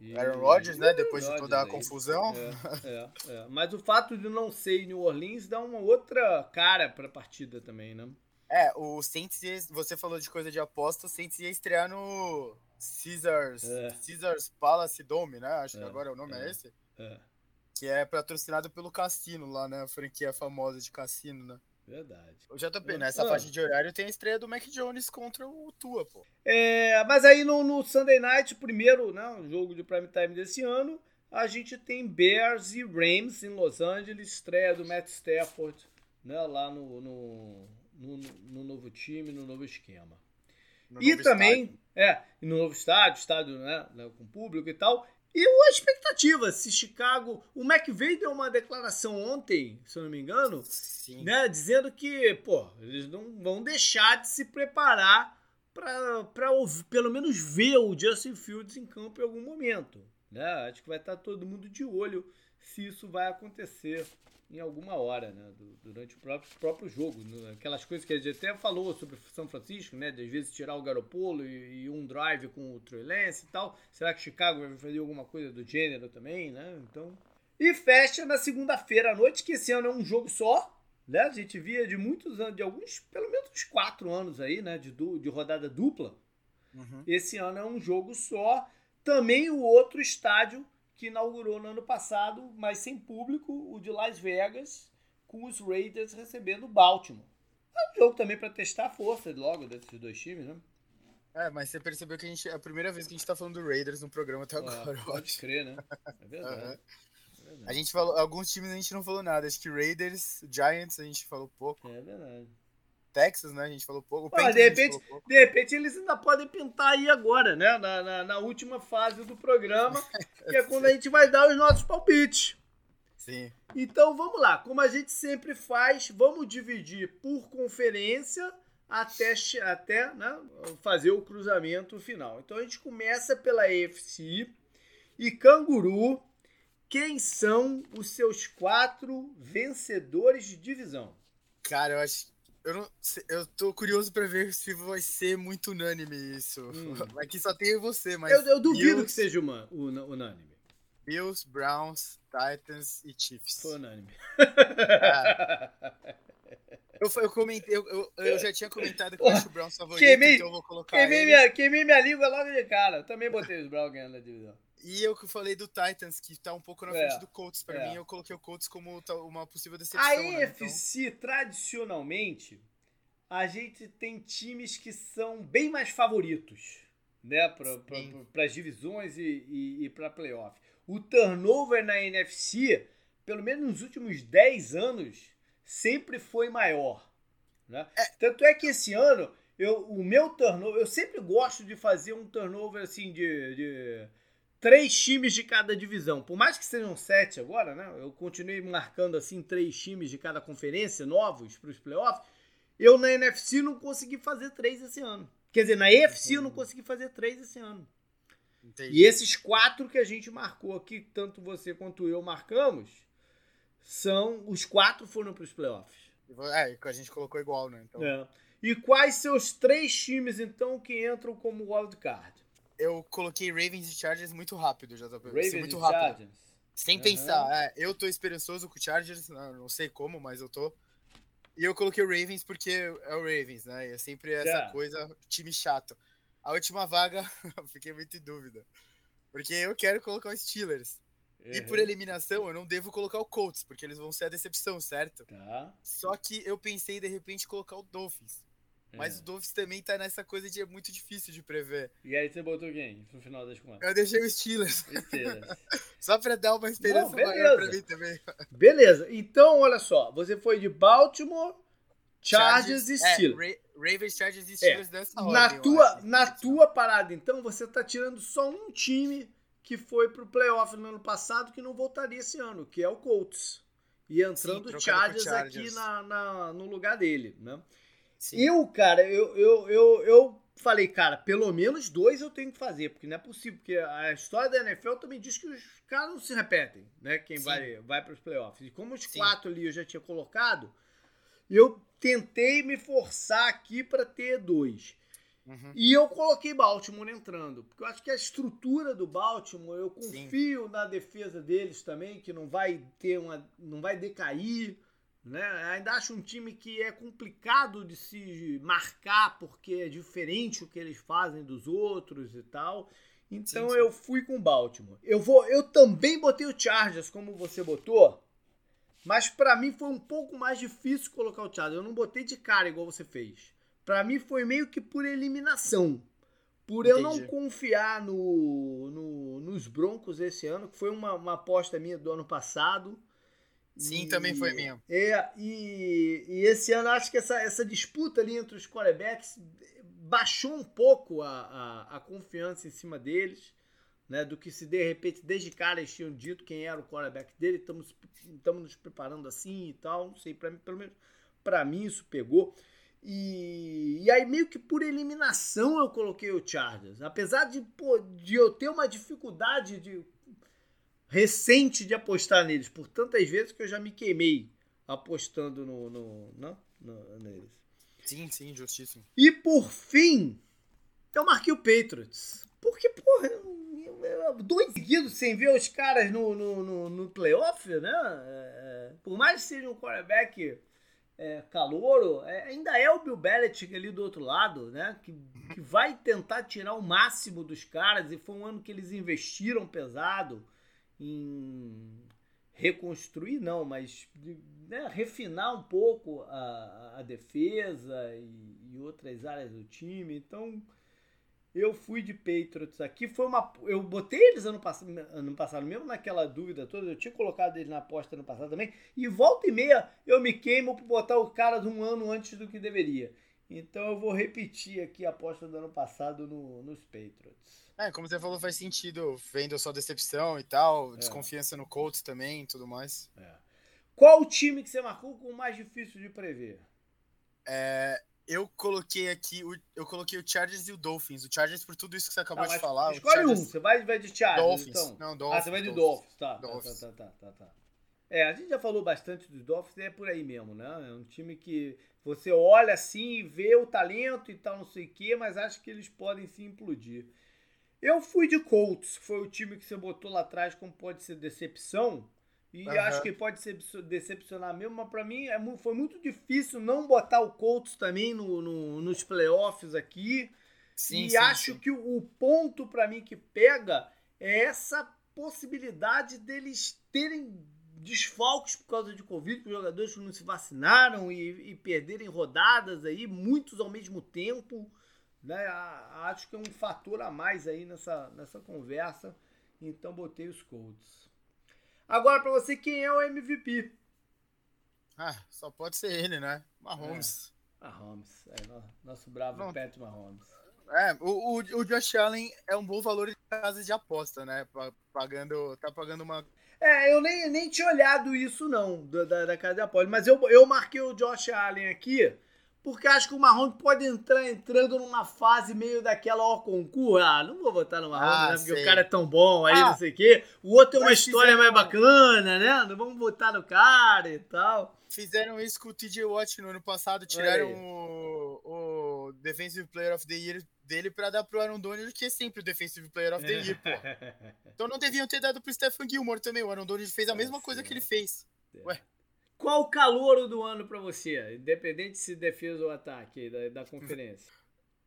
e... Aaron Rodgers, né? Depois Rodgers, de toda a confusão. É, é, é, Mas o fato de não ser em New Orleans dá uma outra cara para a partida também, né? É, o Saints, ia- você falou de coisa de aposta, o Saints ia estrear no Caesars, É. Caesars Palace Dome, né? Acho que agora o nome é, é. esse. É, Que é patrocinado pelo Cassino lá, né? A franquia famosa de cassino, né? Verdade. O JP, Ah. nessa faixa de horário tem a estreia do Mac Jones contra o Tua, pô. É, mas aí no, no Sunday Night, primeiro né, jogo de prime time desse ano, a gente tem Bears e Rams em Los Angeles, estreia do Matt Stafford né, lá no, no, no, no novo time, no novo esquema. no E também, estádio. é, no novo estádio, estádio né, né, com público e tal. E a expectativa, se Chicago. O McVay deu uma declaração ontem, se eu não me engano, Sim. né, dizendo que, pô, eles não vão deixar de se preparar para pelo menos ver o Justin Fields em campo em algum momento. Né? Acho que vai estar todo mundo de olho se isso vai acontecer em alguma hora, né? du- durante o próprio, próprio jogo. Aquelas coisas que a gente até falou sobre São Francisco, né? De às vezes tirar o Garoppolo e, e um drive com o Trey Lance e tal. Será que Chicago vai fazer alguma coisa do gênero também, né? Então... E fecha na segunda-feira à noite, que esse ano é um jogo só, né? A gente via de muitos anos, de alguns, pelo menos uns quatro anos aí, né? De, du- de rodada dupla. Uhum. Esse ano é um jogo só. Também o outro estádio que inaugurou no ano passado, mas sem público, o de Las Vegas, com os Raiders recebendo o Baltimore. É um jogo também para testar a força logo desses dois times, né? É, mas você percebeu que a gente é a primeira vez que a gente tá falando do Raiders no programa até agora, É, eu pode acho. crer, né? É verdade. Aham. É A verdade. gente falou, alguns times a gente não falou nada. Acho que Raiders, Giants a gente falou pouco. É verdade. Texas, né? A gente falou pouco. De repente- pouco. De repente eles ainda podem pintar aí agora, né? Na, na, na última fase do programa, que é quando a gente vai dar os nossos palpites. Sim. Então vamos lá, como a gente sempre faz, vamos dividir por conferência até, até né, fazer o cruzamento final. Então a gente começa pela AFC e Canguru. Quem são os seus quatro vencedores de divisão? Cara, eu acho. Eu, não, eu tô curioso pra ver se vai ser muito unânime isso. Hum. Aqui só tem você, mas. Eu, eu duvido Bills, que seja uma, una- unânime. Bills, Browns, Titans e Chiefs. Foi unânime. Eu, eu comentei, eu, eu, eu já tinha comentado que eu acho o Browns favorito, Queimei- então eu vou colocar Queimei ele. minha, queimei minha língua logo de cara. Também botei os Browns ganhando a divisão. E eu que falei do Titans, que tá um pouco na É, frente do Colts. Pra é. mim, eu coloquei o Colts como uma possível decepção. A né? Então, tradicionalmente, a gente tem times que são bem mais favoritos, né? Para as divisões e, e, e para playoff. O turnover na NFC, pelo menos nos últimos 10 anos, sempre foi maior. Né? Tanto é que esse ano, eu, o meu turnover, eu sempre gosto de fazer um turnover assim de, de três times de cada divisão. Por mais que sejam sete agora, né? Eu continuei marcando assim três times de cada conferência novos para os playoffs. Eu na NFC não consegui fazer três esse ano. Quer dizer, na EFC eu não consegui fazer três esse ano. entendi. E esses quatro que a gente marcou aqui, tanto você quanto eu marcamos, são os quatro foram para os playoffs. É, que a gente colocou igual, né? Então, É. E quais seus três times então que entram como wildcard? Eu coloquei Ravens e Chargers muito rápido, já tá Ravens muito e rápido. Chargers. Sem Aham. pensar, é, eu tô esperançoso com o Chargers, não sei como, mas eu tô. E eu coloquei o Ravens porque é o Ravens, né? E é sempre essa Certo. coisa, time chato. A última vaga, eu fiquei muito em dúvida. Porque eu quero colocar os Steelers. E por Uhum. eliminação, eu não devo colocar o Colts, porque eles vão ser a decepção, certo? Tá. Só que eu pensei, de repente, colocar o Dolphins. Mas É. o Dolphins também tá nessa coisa de é muito difícil de prever. E aí você botou quem no final das contas? Eu deixei os Steelers, Steelers. só pra dar uma esperança Não, maior pra mim também. Beleza, então olha só, você foi de Baltimore, Chargers, e é, Steelers. Ra- Ravens, Chargers e Steelers dessa ordem. na eu tua, na tua parada, então, você tá tirando só um time que foi pro playoff no ano passado que não voltaria esse ano, que é o Colts. E entrando o o Chargers, Chargers. aqui na, na- no lugar dele, né? Sim. Eu, cara, eu, eu, eu, eu falei, cara, pelo menos dois eu tenho que fazer, porque não é possível, porque a história da NFL também diz que os caras não se repetem, né? Quem Sim. vai, vai para os playoffs. E como os Sim. quatro ali eu já tinha colocado, eu tentei me forçar aqui para ter dois. Uhum. E eu coloquei Baltimore entrando, porque eu acho que a estrutura do Baltimore, eu confio na defesa deles também, que não vai ter uma, não vai decair, Né? Ainda acho um time que é complicado de se marcar porque é diferente o que eles fazem dos outros e tal. Então sim, sim. eu fui com o Baltimore. Eu vou, eu também botei o Chargers como você botou, mas para mim foi um pouco mais difícil colocar o Chargers. Eu não botei de cara igual você fez. Para mim foi meio que por eliminação. Por Entendi. eu não confiar no, no, nos Broncos esse ano, que foi uma, uma aposta minha do ano passado. Sim, e, também foi minha. É, e, e esse ano acho que essa, essa disputa ali entre os quarterbacks baixou um pouco a, a, a, confiança em cima deles, né? Do que se de repente, desde cara, eles tinham dito quem era o quarterback dele, estamos nos preparando assim e tal. Não sei, mim, pelo menos para mim isso pegou. E, e aí, meio que por eliminação, eu coloquei o Chargers. Apesar de, pô, de eu ter uma dificuldade de recente de apostar neles, por tantas vezes que eu já me queimei apostando no, no, no, no neles. Sim, sim, justíssimo. E por fim, eu marquei o Patriots. Porque, porra, dois seguidos sem ver os caras no, no, no, no playoff, né? É, por mais que seja um quarterback é, calouro, é, ainda é o Bill Belichick ali do outro lado, né? Que, que vai tentar tirar o máximo dos caras. E foi um ano que eles investiram pesado em reconstruir, não, mas né, refinar um pouco a, a defesa e, e, outras áreas do time. Então, eu fui de Patriots aqui. Foi uma, eu botei eles ano, pass ano passado, mesmo naquela dúvida toda. Eu tinha colocado eles na aposta ano passado também. E volta e meia eu me queimo por botar o cara de um ano antes do que deveria. Então eu vou repetir aqui a aposta do ano passado no, nos Patriots. É, como você falou, faz sentido, vendo só decepção e tal, é. desconfiança no Colts também e tudo mais. É. Qual o time que você marcou com o mais difícil de prever? É, eu coloquei aqui, o, eu coloquei o Chargers e o Dolphins. O Chargers por tudo isso que você acabou ah, de falar. Escolhe Chargers... um, você vai, vai de Chargers, Dolphins. então. Não, Dolphins. Ah, você vai de Dolphins, Dolphins. Tá, tá, Dolphins. Tá, tá, tá, tá, tá, É, a gente já falou bastante dos Dolphins, é por aí mesmo, né? É um time que você olha assim e vê o talento e tal, não sei o quê, mas acho que eles podem se implodir. Eu fui de Colts, foi o time que você botou lá atrás como pode ser decepção. E uhum. acho que pode ser decepcionar mesmo, mas para mim é, foi muito difícil não botar o Colts também no, no nos playoffs aqui. Sim, e sim, acho sim. que o, ponto para mim que pega é essa possibilidade deles terem desfalques por causa de Covid, os jogadores que não se vacinaram e, e perderem rodadas aí, muitos ao mesmo tempo. Né? Acho que é um fator a mais aí nessa, nessa conversa. Então botei os Colts. Agora para você, quem é o MVP? Ah, só pode ser ele, né? Mahomes. É, Mahomes, é, nosso bravo Não. Pat Mahomes. É, o, o, o Josh Allen é um bom valor de casa de aposta, né? Pagando, tá pagando uma. É, eu nem, nem tinha olhado isso, não, da, da casa de aposta. Mas eu, eu marquei o Josh Allen aqui porque acho que o Marrone pode entrar entrando numa fase meio daquela ó concurso. Ah, não vou votar no Marrone, ah, né? Porque sei. o cara é tão bom aí, ah, não sei o quê. O outro é uma história mais bacana, né? Não vamos votar no cara e tal. Fizeram isso com o TJ Watt no ano passado, tiraram o, o Defensive Player of the Year dele pra dar pro Aaron Donald, que é sempre o Defensive Player of the Year, pô. Então não deviam ter dado pro Stephen Gilmore também. O Aaron Donald fez a mesma coisa que ele fez. É. Ué. Qual o calor do ano para você? Independente se defesa ou ataque da, da conferência.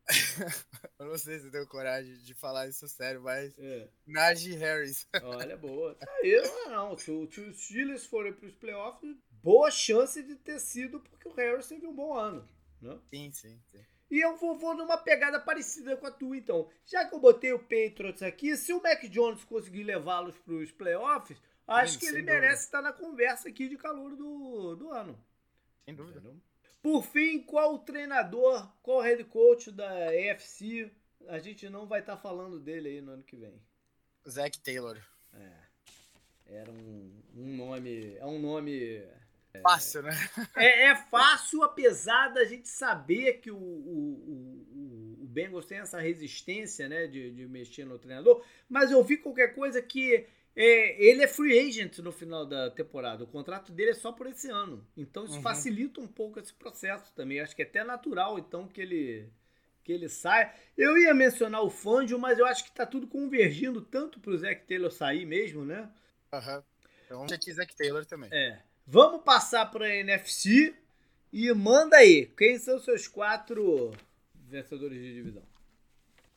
eu não sei se eu tenho coragem de falar isso sério, mas. É. Najee Harris. Olha, boa. Tá aí, não. Se, se os Steelers forem para os playoffs, boa chance de ter sido porque o Harris teve um bom ano. Né? Sim, sim, sim. E eu vou, vou numa pegada parecida com a tua, então. Já que eu botei o Patriots aqui, se o Mac Jones conseguir levá-los para os playoffs, Acho que ele dúvida. merece estar na conversa aqui de calor do, do ano. Sem dúvida. Entendeu? Por fim, qual o treinador, qual o head coach da EFC? A gente não vai estar falando dele aí no ano que vem. Zack Taylor. É. Era um, um nome. É um nome. É, fácil, né? é, é, fácil, apesar da gente saber que o, o, o, o Bengals tem essa resistência né, de, de mexer no treinador. Mas eu vi qualquer coisa que é, ele é free agent no final da temporada. O contrato dele é só por esse ano. Então isso uhum. facilita um pouco esse processo também. Acho que é até natural, então, que ele que ele saia. Eu ia mencionar o Fangio, mas eu acho que tá tudo convergindo tanto pro Zac Taylor sair mesmo, né? Aham. Uhum. Então já quis Zac Taylor também. É. Vamos passar para a NFC e manda aí. Quem são seus quatro vencedores de divisão?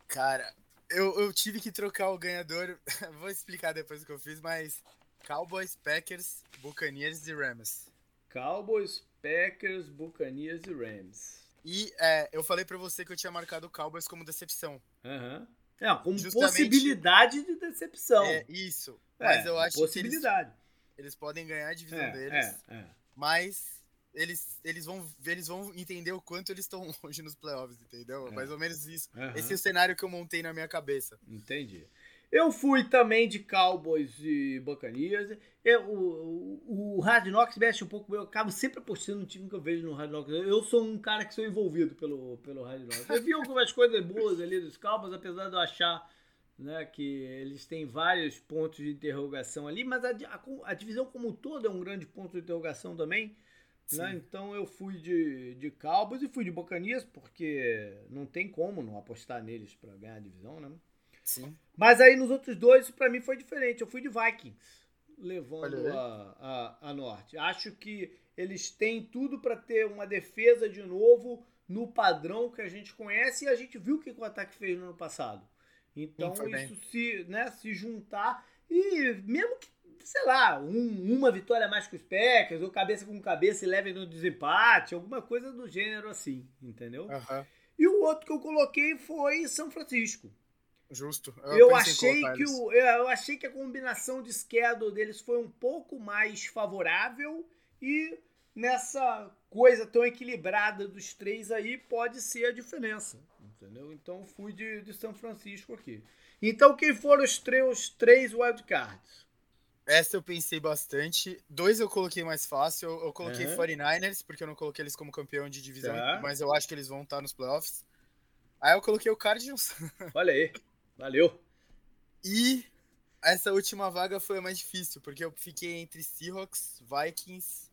Cara, eu, eu tive que trocar o ganhador. Vou explicar depois o que eu fiz, mas Cowboys, Packers, Buccaneers e Rams. Cowboys, Packers, Buccaneers e Rams. E é, eu falei para você que eu tinha marcado o Cowboys como decepção. Aham. Uhum. É, como Justamente, possibilidade de decepção. É, isso. Mas é, eu acho possibilidade. que eles, eles podem ganhar a divisão é, deles. É, é. Mas eles, eles, vão, eles vão entender o quanto eles estão longe nos playoffs, entendeu? É. Mais ou menos isso. Uhum. Esse é o cenário que eu montei na minha cabeça. Entendi. Eu fui também de Cowboys e Buccaneers. Eu, o, o Hard Knocks mexe um pouco. Eu acabo sempre apostando no time que eu vejo no Hard Knocks. Eu sou um cara que sou envolvido pelo, pelo Hard Knocks. Eu vi algumas coisas boas ali dos Cowboys, apesar de eu achar né, que eles têm vários pontos de interrogação ali, mas a, a, a divisão como um todo é um grande ponto de interrogação também. Né? Então eu fui de, de Cowboys e fui de Buccaneers, porque não tem como não apostar neles para ganhar a divisão, né? Sim. Mas aí nos outros dois, para mim foi diferente. Eu fui de Vikings, levando a, a, a Norte. Acho que eles têm tudo para ter uma defesa de novo no padrão que a gente conhece e a gente viu o que o ataque fez no ano passado. Então isso se, né, se juntar e mesmo que, sei lá, um, uma vitória mais que os Packers, ou cabeça com cabeça e leve no desempate, alguma coisa do gênero assim, entendeu? Uhum. E o outro que eu coloquei foi São Francisco. Justo. Eu, eu achei que o, eu achei que a combinação de schedule deles foi um pouco mais favorável e nessa coisa tão equilibrada dos três aí pode ser a diferença, entendeu? Então fui de, de São Francisco aqui. Então quem foram os, os três wildcards? Essa eu pensei bastante. Dois eu coloquei mais fácil. Eu, eu coloquei uhum. 49ers, porque eu não coloquei eles como campeão de divisão, tá. mas eu acho que eles vão estar nos playoffs. Aí eu coloquei o Cardinals. Olha aí. Valeu. E essa última vaga foi a mais difícil, porque eu fiquei entre Seahawks, Vikings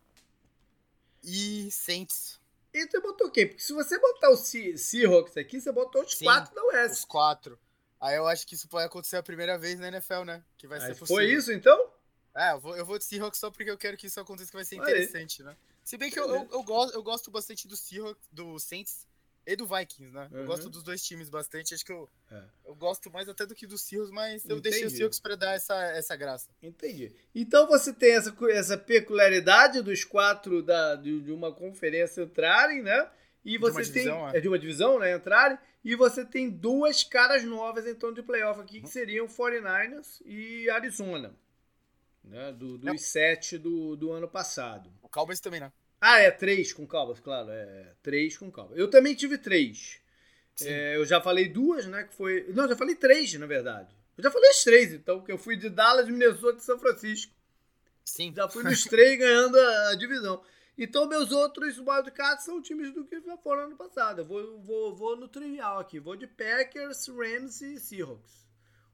e Saints. E tu botou quem? Porque se você botar o Seahawks aqui, você botou os Sim, quatro da West. Os quatro. Aí eu acho que isso pode acontecer a primeira vez na NFL, né? Que vai Aí ser possível. Foi isso então? É, eu vou, eu vou de Seahawks só porque eu quero que isso aconteça, que vai ser interessante, Aí. né? Se bem que eu, eu, eu, gosto, eu gosto bastante do Seahawks, do Saints e do Vikings, né? Uhum. Eu gosto dos dois times bastante. Acho que eu, é. eu gosto mais até do que dos Seahawks, mas eu Entendi. deixei os Seahawks para dar essa, essa graça. Entendi. Então você tem essa, essa peculiaridade dos quatro da, de, de uma conferência entrarem, né? E você tem. Divisão, é. é. de uma divisão, né? Entrarem. E você tem duas caras novas, então, de playoff aqui, que uhum. seriam 49ers e Arizona. Né? Do, dos Não. sete do, do ano passado. O Cowboys também, né? Ah, é três com calvas, claro. É três com calvas. Eu também tive três. É, eu já falei duas, né? Que foi. Não, já falei três, na verdade. Eu já falei as três, então, que eu fui de Dallas, Minnesota e São Francisco. Sim. Já fui nos três ganhando a, divisão. Então, meus outros wildcards são times do que já foram ano passado. Eu vou, vou, vou no trivial aqui. Vou de Packers, Rams e Seahawks.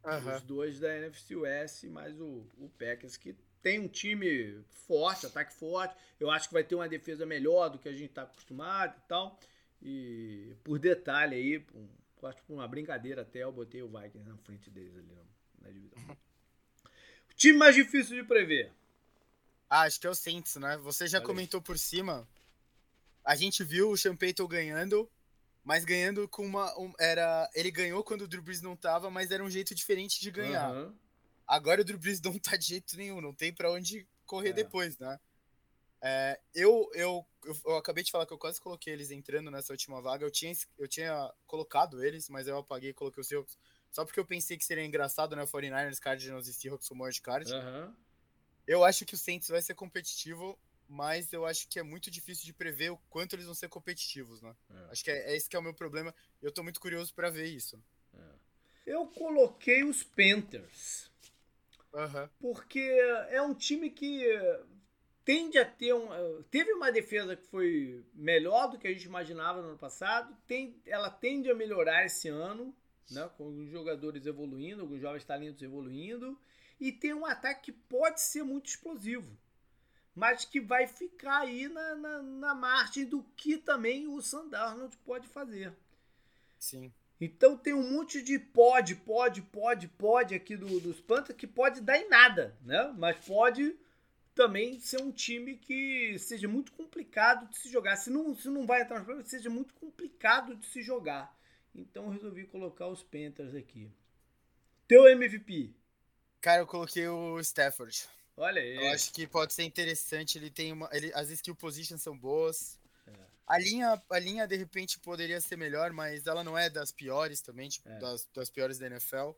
Uhum. Os dois da NFC West, mais o, o Packers, que tem um time forte, ataque forte. Eu acho que vai ter uma defesa melhor do que a gente está acostumado e tal. E por detalhe aí, um, acho que por uma brincadeira até, eu botei o Vikings na frente deles ali na, na divisão. O time mais difícil de prever. Ah, acho que é o Saints, né? Você já comentou por cima. A gente viu o Sean ganhando, mas ganhando com uma. Um, era, ele ganhou quando o Drew Brees não tava, mas era um jeito diferente de ganhar. Uhum. Agora o Drew Brees não tá de jeito nenhum, não tem para onde correr é. depois, né? É, eu, eu, eu, acabei de falar que eu quase coloquei eles entrando nessa última vaga. Eu tinha, eu tinha colocado eles, mas eu apaguei e coloquei os Seahawks. Só porque eu pensei que seria engraçado, né? 49ers, Cardinals e Seahawks como wildcard. Uhum. Eu acho que o Saints vai ser competitivo, mas eu acho que é muito difícil de prever o quanto eles vão ser competitivos, né? É. Acho que é, é, esse que é o meu problema. Eu tô muito curioso para ver isso. É. Eu coloquei os Panthers. Uhum. Porque é um time que tende a ter um. Teve uma defesa que foi melhor do que a gente imaginava no ano passado. Tem, ela tende a melhorar esse ano, né, com os jogadores evoluindo, alguns jovens talentos evoluindo. E tem um ataque que pode ser muito explosivo. Mas que vai ficar aí na, na, na margem do que também o Sandarnold pode fazer. Sim. Então tem um monte de pode, pode, pode, pode aqui do, dos Panthers que pode dar em nada, né? Mas pode também ser um time que seja muito complicado de se jogar. Se não, se não vai entrar nos playoffs, seja muito complicado de se jogar. Então eu resolvi colocar os Panthers aqui. Teu MVP? Cara, eu coloquei o Stafford. Olha aí. Eu acho que pode ser interessante. Ele tem uma. Ele, as skill positions são boas. A linha, a linha, de repente, poderia ser melhor, mas ela não é das piores também, tipo, é. das, das piores da NFL.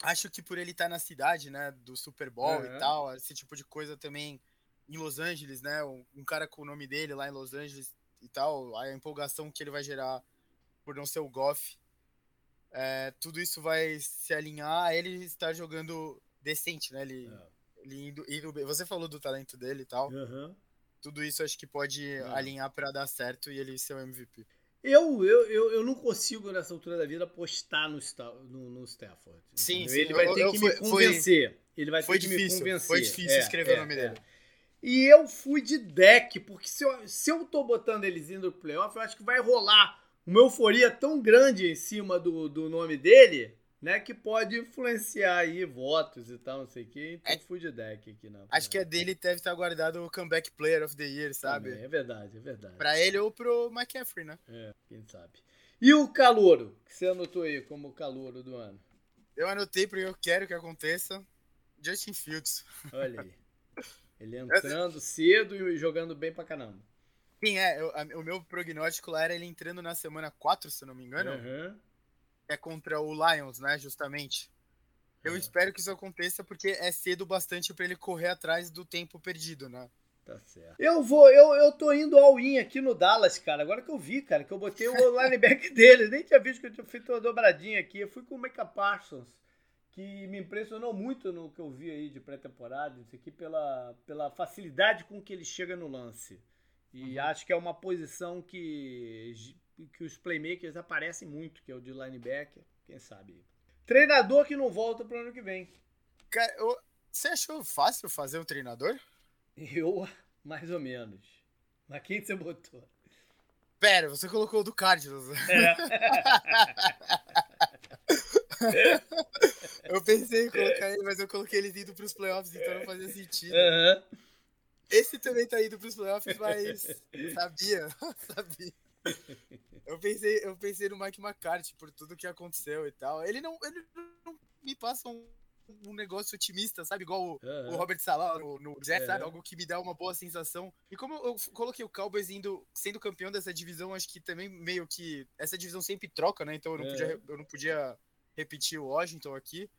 Acho que por ele estar tá na cidade, né, do Super Bowl uhum. e tal, esse tipo de coisa também em Los Angeles, né, um, um, cara com o nome dele lá em Los Angeles e tal, a empolgação que ele vai gerar por não ser o Goff, é, tudo isso vai se alinhar a ele estar jogando decente, né, ele, é. ele indo, indo, você falou do talento dele e tal, uhum. Tudo isso acho que pode uhum. alinhar para dar certo e ele ser o MVP. Eu, eu, eu, eu não consigo, nessa altura da vida, apostar no, no, no Stafford. Sim, sim, Ele vai ter eu, que me convencer. Foi, ele vai ter que difícil, me convencer. Foi difícil é, escrever é, o nome dele. É. E eu fui de deck, porque se eu, se eu tô botando eles indo pro playoff, eu acho que vai rolar uma euforia tão grande em cima do, do nome dele né, que pode influenciar aí votos e tal, não sei o que. Então é, fui de deck aqui na. Acho que é dele deve estar guardado o comeback player of the year, sabe? Também, é verdade, é verdade. Pra ele ou pro McCaffrey, né? É, quem sabe. E o calouro, que você anotou aí como calouro do ano? Eu anotei porque eu quero que aconteça. Justin Fields. Olha aí. Ele entrando cedo e jogando bem pra caramba. Sim, é. Eu, a, o meu prognóstico lá era ele entrando na semana 4, se eu não me engano. Uhum é contra o Lions, né, justamente. Eu é. espero que isso aconteça porque é cedo bastante para ele correr atrás do tempo perdido, né? Tá certo. Eu vou, eu, eu tô indo all in aqui no Dallas, cara. Agora que eu vi, cara, que eu botei o linebacker dele. Nem tinha visto que eu tinha feito uma dobradinha aqui. Eu fui com o Micah Parsons, que me impressionou muito no que eu vi aí de pré-temporada, isso aqui pela, pela facilidade com que ele chega no lance. E uhum. acho que é uma posição que que os playmakers aparecem muito, que é o de linebacker, quem sabe. Treinador que não volta pro ano que vem. Cara, eu, você achou fácil fazer um treinador? Eu, mais ou menos. Mas quem você botou? Pera, você colocou o do Cardinals. É. eu pensei em colocar ele, mas eu coloquei ele indo pros playoffs, então não fazia sentido. Uhum. Esse também tá indo pros playoffs, mas sabia, sabia. Eu pensei, eu pensei no Mike McCarthy por tudo que aconteceu e tal. Ele não, ele não me passa um, um negócio otimista, sabe? Igual o, uhum. o Robert Salah no, no Jets, uhum. sabe? Algo que me dá uma boa sensação. E como eu coloquei o Cowboys indo, sendo campeão dessa divisão, acho que também meio que. Essa divisão sempre troca, né? Então eu não, uhum. podia, eu não podia repetir o Washington aqui.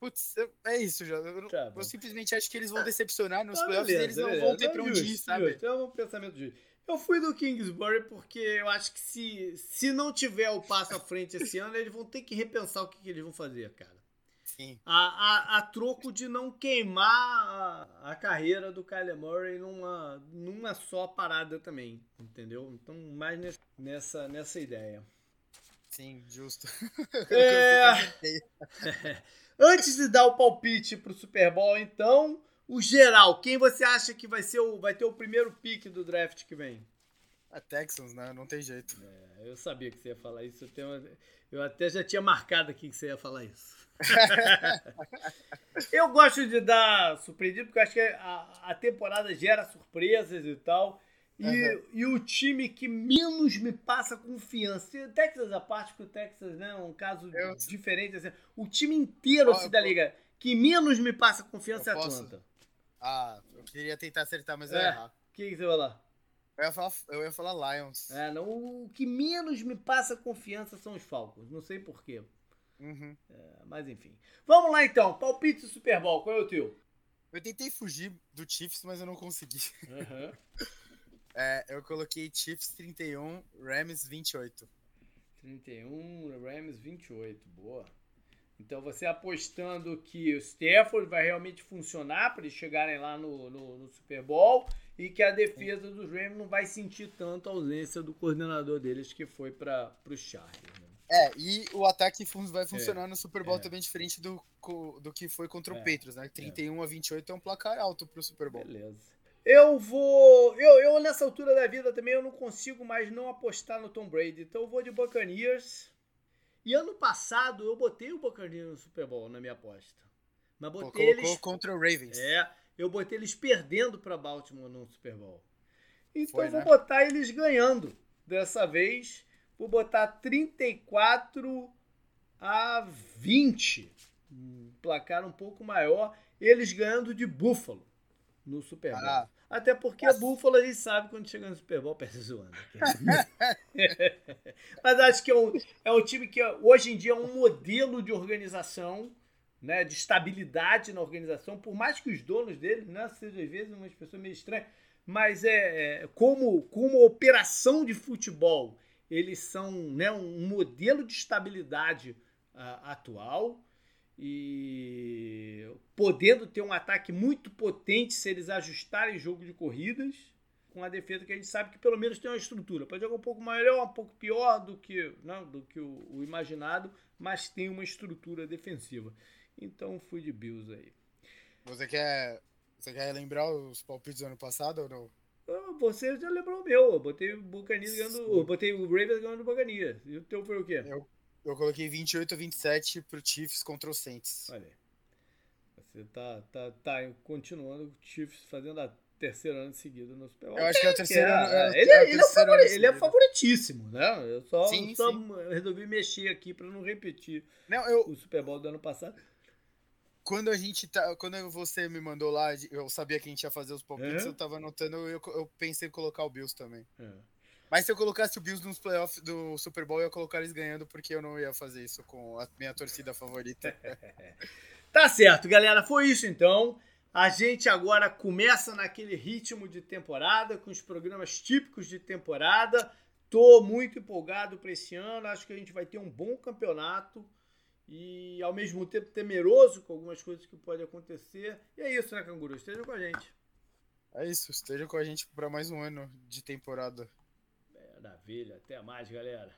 Putz, é isso já. Eu, tá eu, simplesmente acho que eles vão decepcionar nos tá, playoffs e eles não vão ter pra onde ir, sabe? É um pensamento de. Eu fui do Kingsbury porque eu acho que se, se não tiver o passo à frente esse ano, eles vão ter que repensar o que, que eles vão fazer, cara. Sim. A, a, a troco de não queimar a, a carreira do Kyler Murray numa, numa só parada também, entendeu? Então, mais nessa, nessa ideia. Sim, justo. É... Antes de dar o palpite pro Super Bowl, então, o geral, quem você acha que vai, ser o, vai ter o primeiro pique do draft que vem? A Texans, né? Não tem jeito. É, eu sabia que você ia falar isso. Eu, tenho, eu até já tinha marcado aqui que você ia falar isso. eu gosto de dar surpreendido, porque eu acho que a, a temporada gera surpresas e tal. E, uhum. e o time que menos me passa confiança. O Texas a parte, porque o Texas né, é um caso eu... diferente. Assim, o time inteiro assim, da liga que menos me passa confiança é Atlanta. Ah, eu queria tentar acertar, mas eu ia é. errar. O que, que você vai lá? Eu ia, falar, eu ia falar Lions. É, não, o que menos me passa confiança são os Falcons. Não sei porquê. Uhum. É, mas enfim. Vamos lá então. Palpite do Super Bowl. Qual é o teu? Eu tentei fugir do Chiefs, mas eu não consegui. Uhum. é, eu coloquei Chiefs 31, Rams 28. 31, Rams 28. Boa. Então você apostando que o Stafford vai realmente funcionar para eles chegarem lá no, no, no, Super Bowl e que a defesa dos Rams não vai sentir tanto a ausência do coordenador deles que foi para o Chargers. Né? É, e o ataque vai funcionar é, no Super Bowl é. também diferente do, do que foi contra o é, Patriots, né? 31 é. a 28 é um placar alto para o Super Bowl. Beleza. Eu vou. Eu, eu, nessa altura da vida também, eu não consigo mais não apostar no Tom Brady. Então eu vou de Buccaneers. E ano passado eu botei o Buccaneers no Super Bowl na minha aposta. Mas botei Colocou eles contra o Ravens. É, eu botei eles perdendo para Baltimore no Super Bowl. Então Foi, vou né? botar eles ganhando. Dessa vez, vou botar 34 a 20. Um placar um pouco maior. Eles ganhando de Buffalo no Super Bowl. Ah. Até porque a Buffalo a gente sabe quando chega no Super Bowl, perde zoando. Mas acho que é um, é um time que hoje em dia é um modelo de organização, né, de estabilidade na organização, por mais que os donos dele né, sejam às vezes umas pessoas meio estranhas, mas é, é como, como operação de futebol, eles são né, um modelo de estabilidade uh, atual e podendo ter um ataque muito potente se eles ajustarem jogo de corridas com a defesa que a gente sabe que pelo menos tem uma estrutura. Pode jogar um pouco melhor, um pouco pior do que, não, do que o, o imaginado, mas tem uma estrutura defensiva. Então fui de Bills aí. Você quer, você quer lembrar os palpites do ano passado ou não? Ah, Você já lembrou o meu. Eu botei o Buccaneers ganhando. Eu botei o Ravens ganhando o Buccaneers. E o teu foi o quê? Eu, eu coloquei 28 a 27 pro Chiefs contra o Saints. Olha aí. Você tá, tá, tá continuando o Chiefs fazendo a terceiro ano seguido no Super Bowl. Eu acho que é o terceiro É, ano. é- ele, é é, o ele, é favori- ele é favoritíssimo, né? Eu só, Sim, só sim. resolvi mexer aqui pra não repetir Não, eu, o Super Bowl do ano passado. quando a gente tá. Quando você me mandou lá, eu sabia que a gente ia fazer os palpites, eu tava anotando, eu, eu pensei em colocar o Bills também. É. Mas se eu colocasse o Bills nos playoffs do Super Bowl, eu ia colocar eles ganhando, porque eu não ia fazer isso com a minha torcida favorita. Tá certo, galera. Foi isso então. A gente agora começa naquele ritmo de temporada, com os programas típicos de temporada. Tô muito empolgado para esse ano. Acho que a gente vai ter um bom campeonato e, ao mesmo tempo, temeroso com algumas coisas que podem acontecer. E é isso, né, Canguru? Esteja com a gente. É isso, esteja com a gente para mais um ano de temporada. Maravilha. Até mais, galera.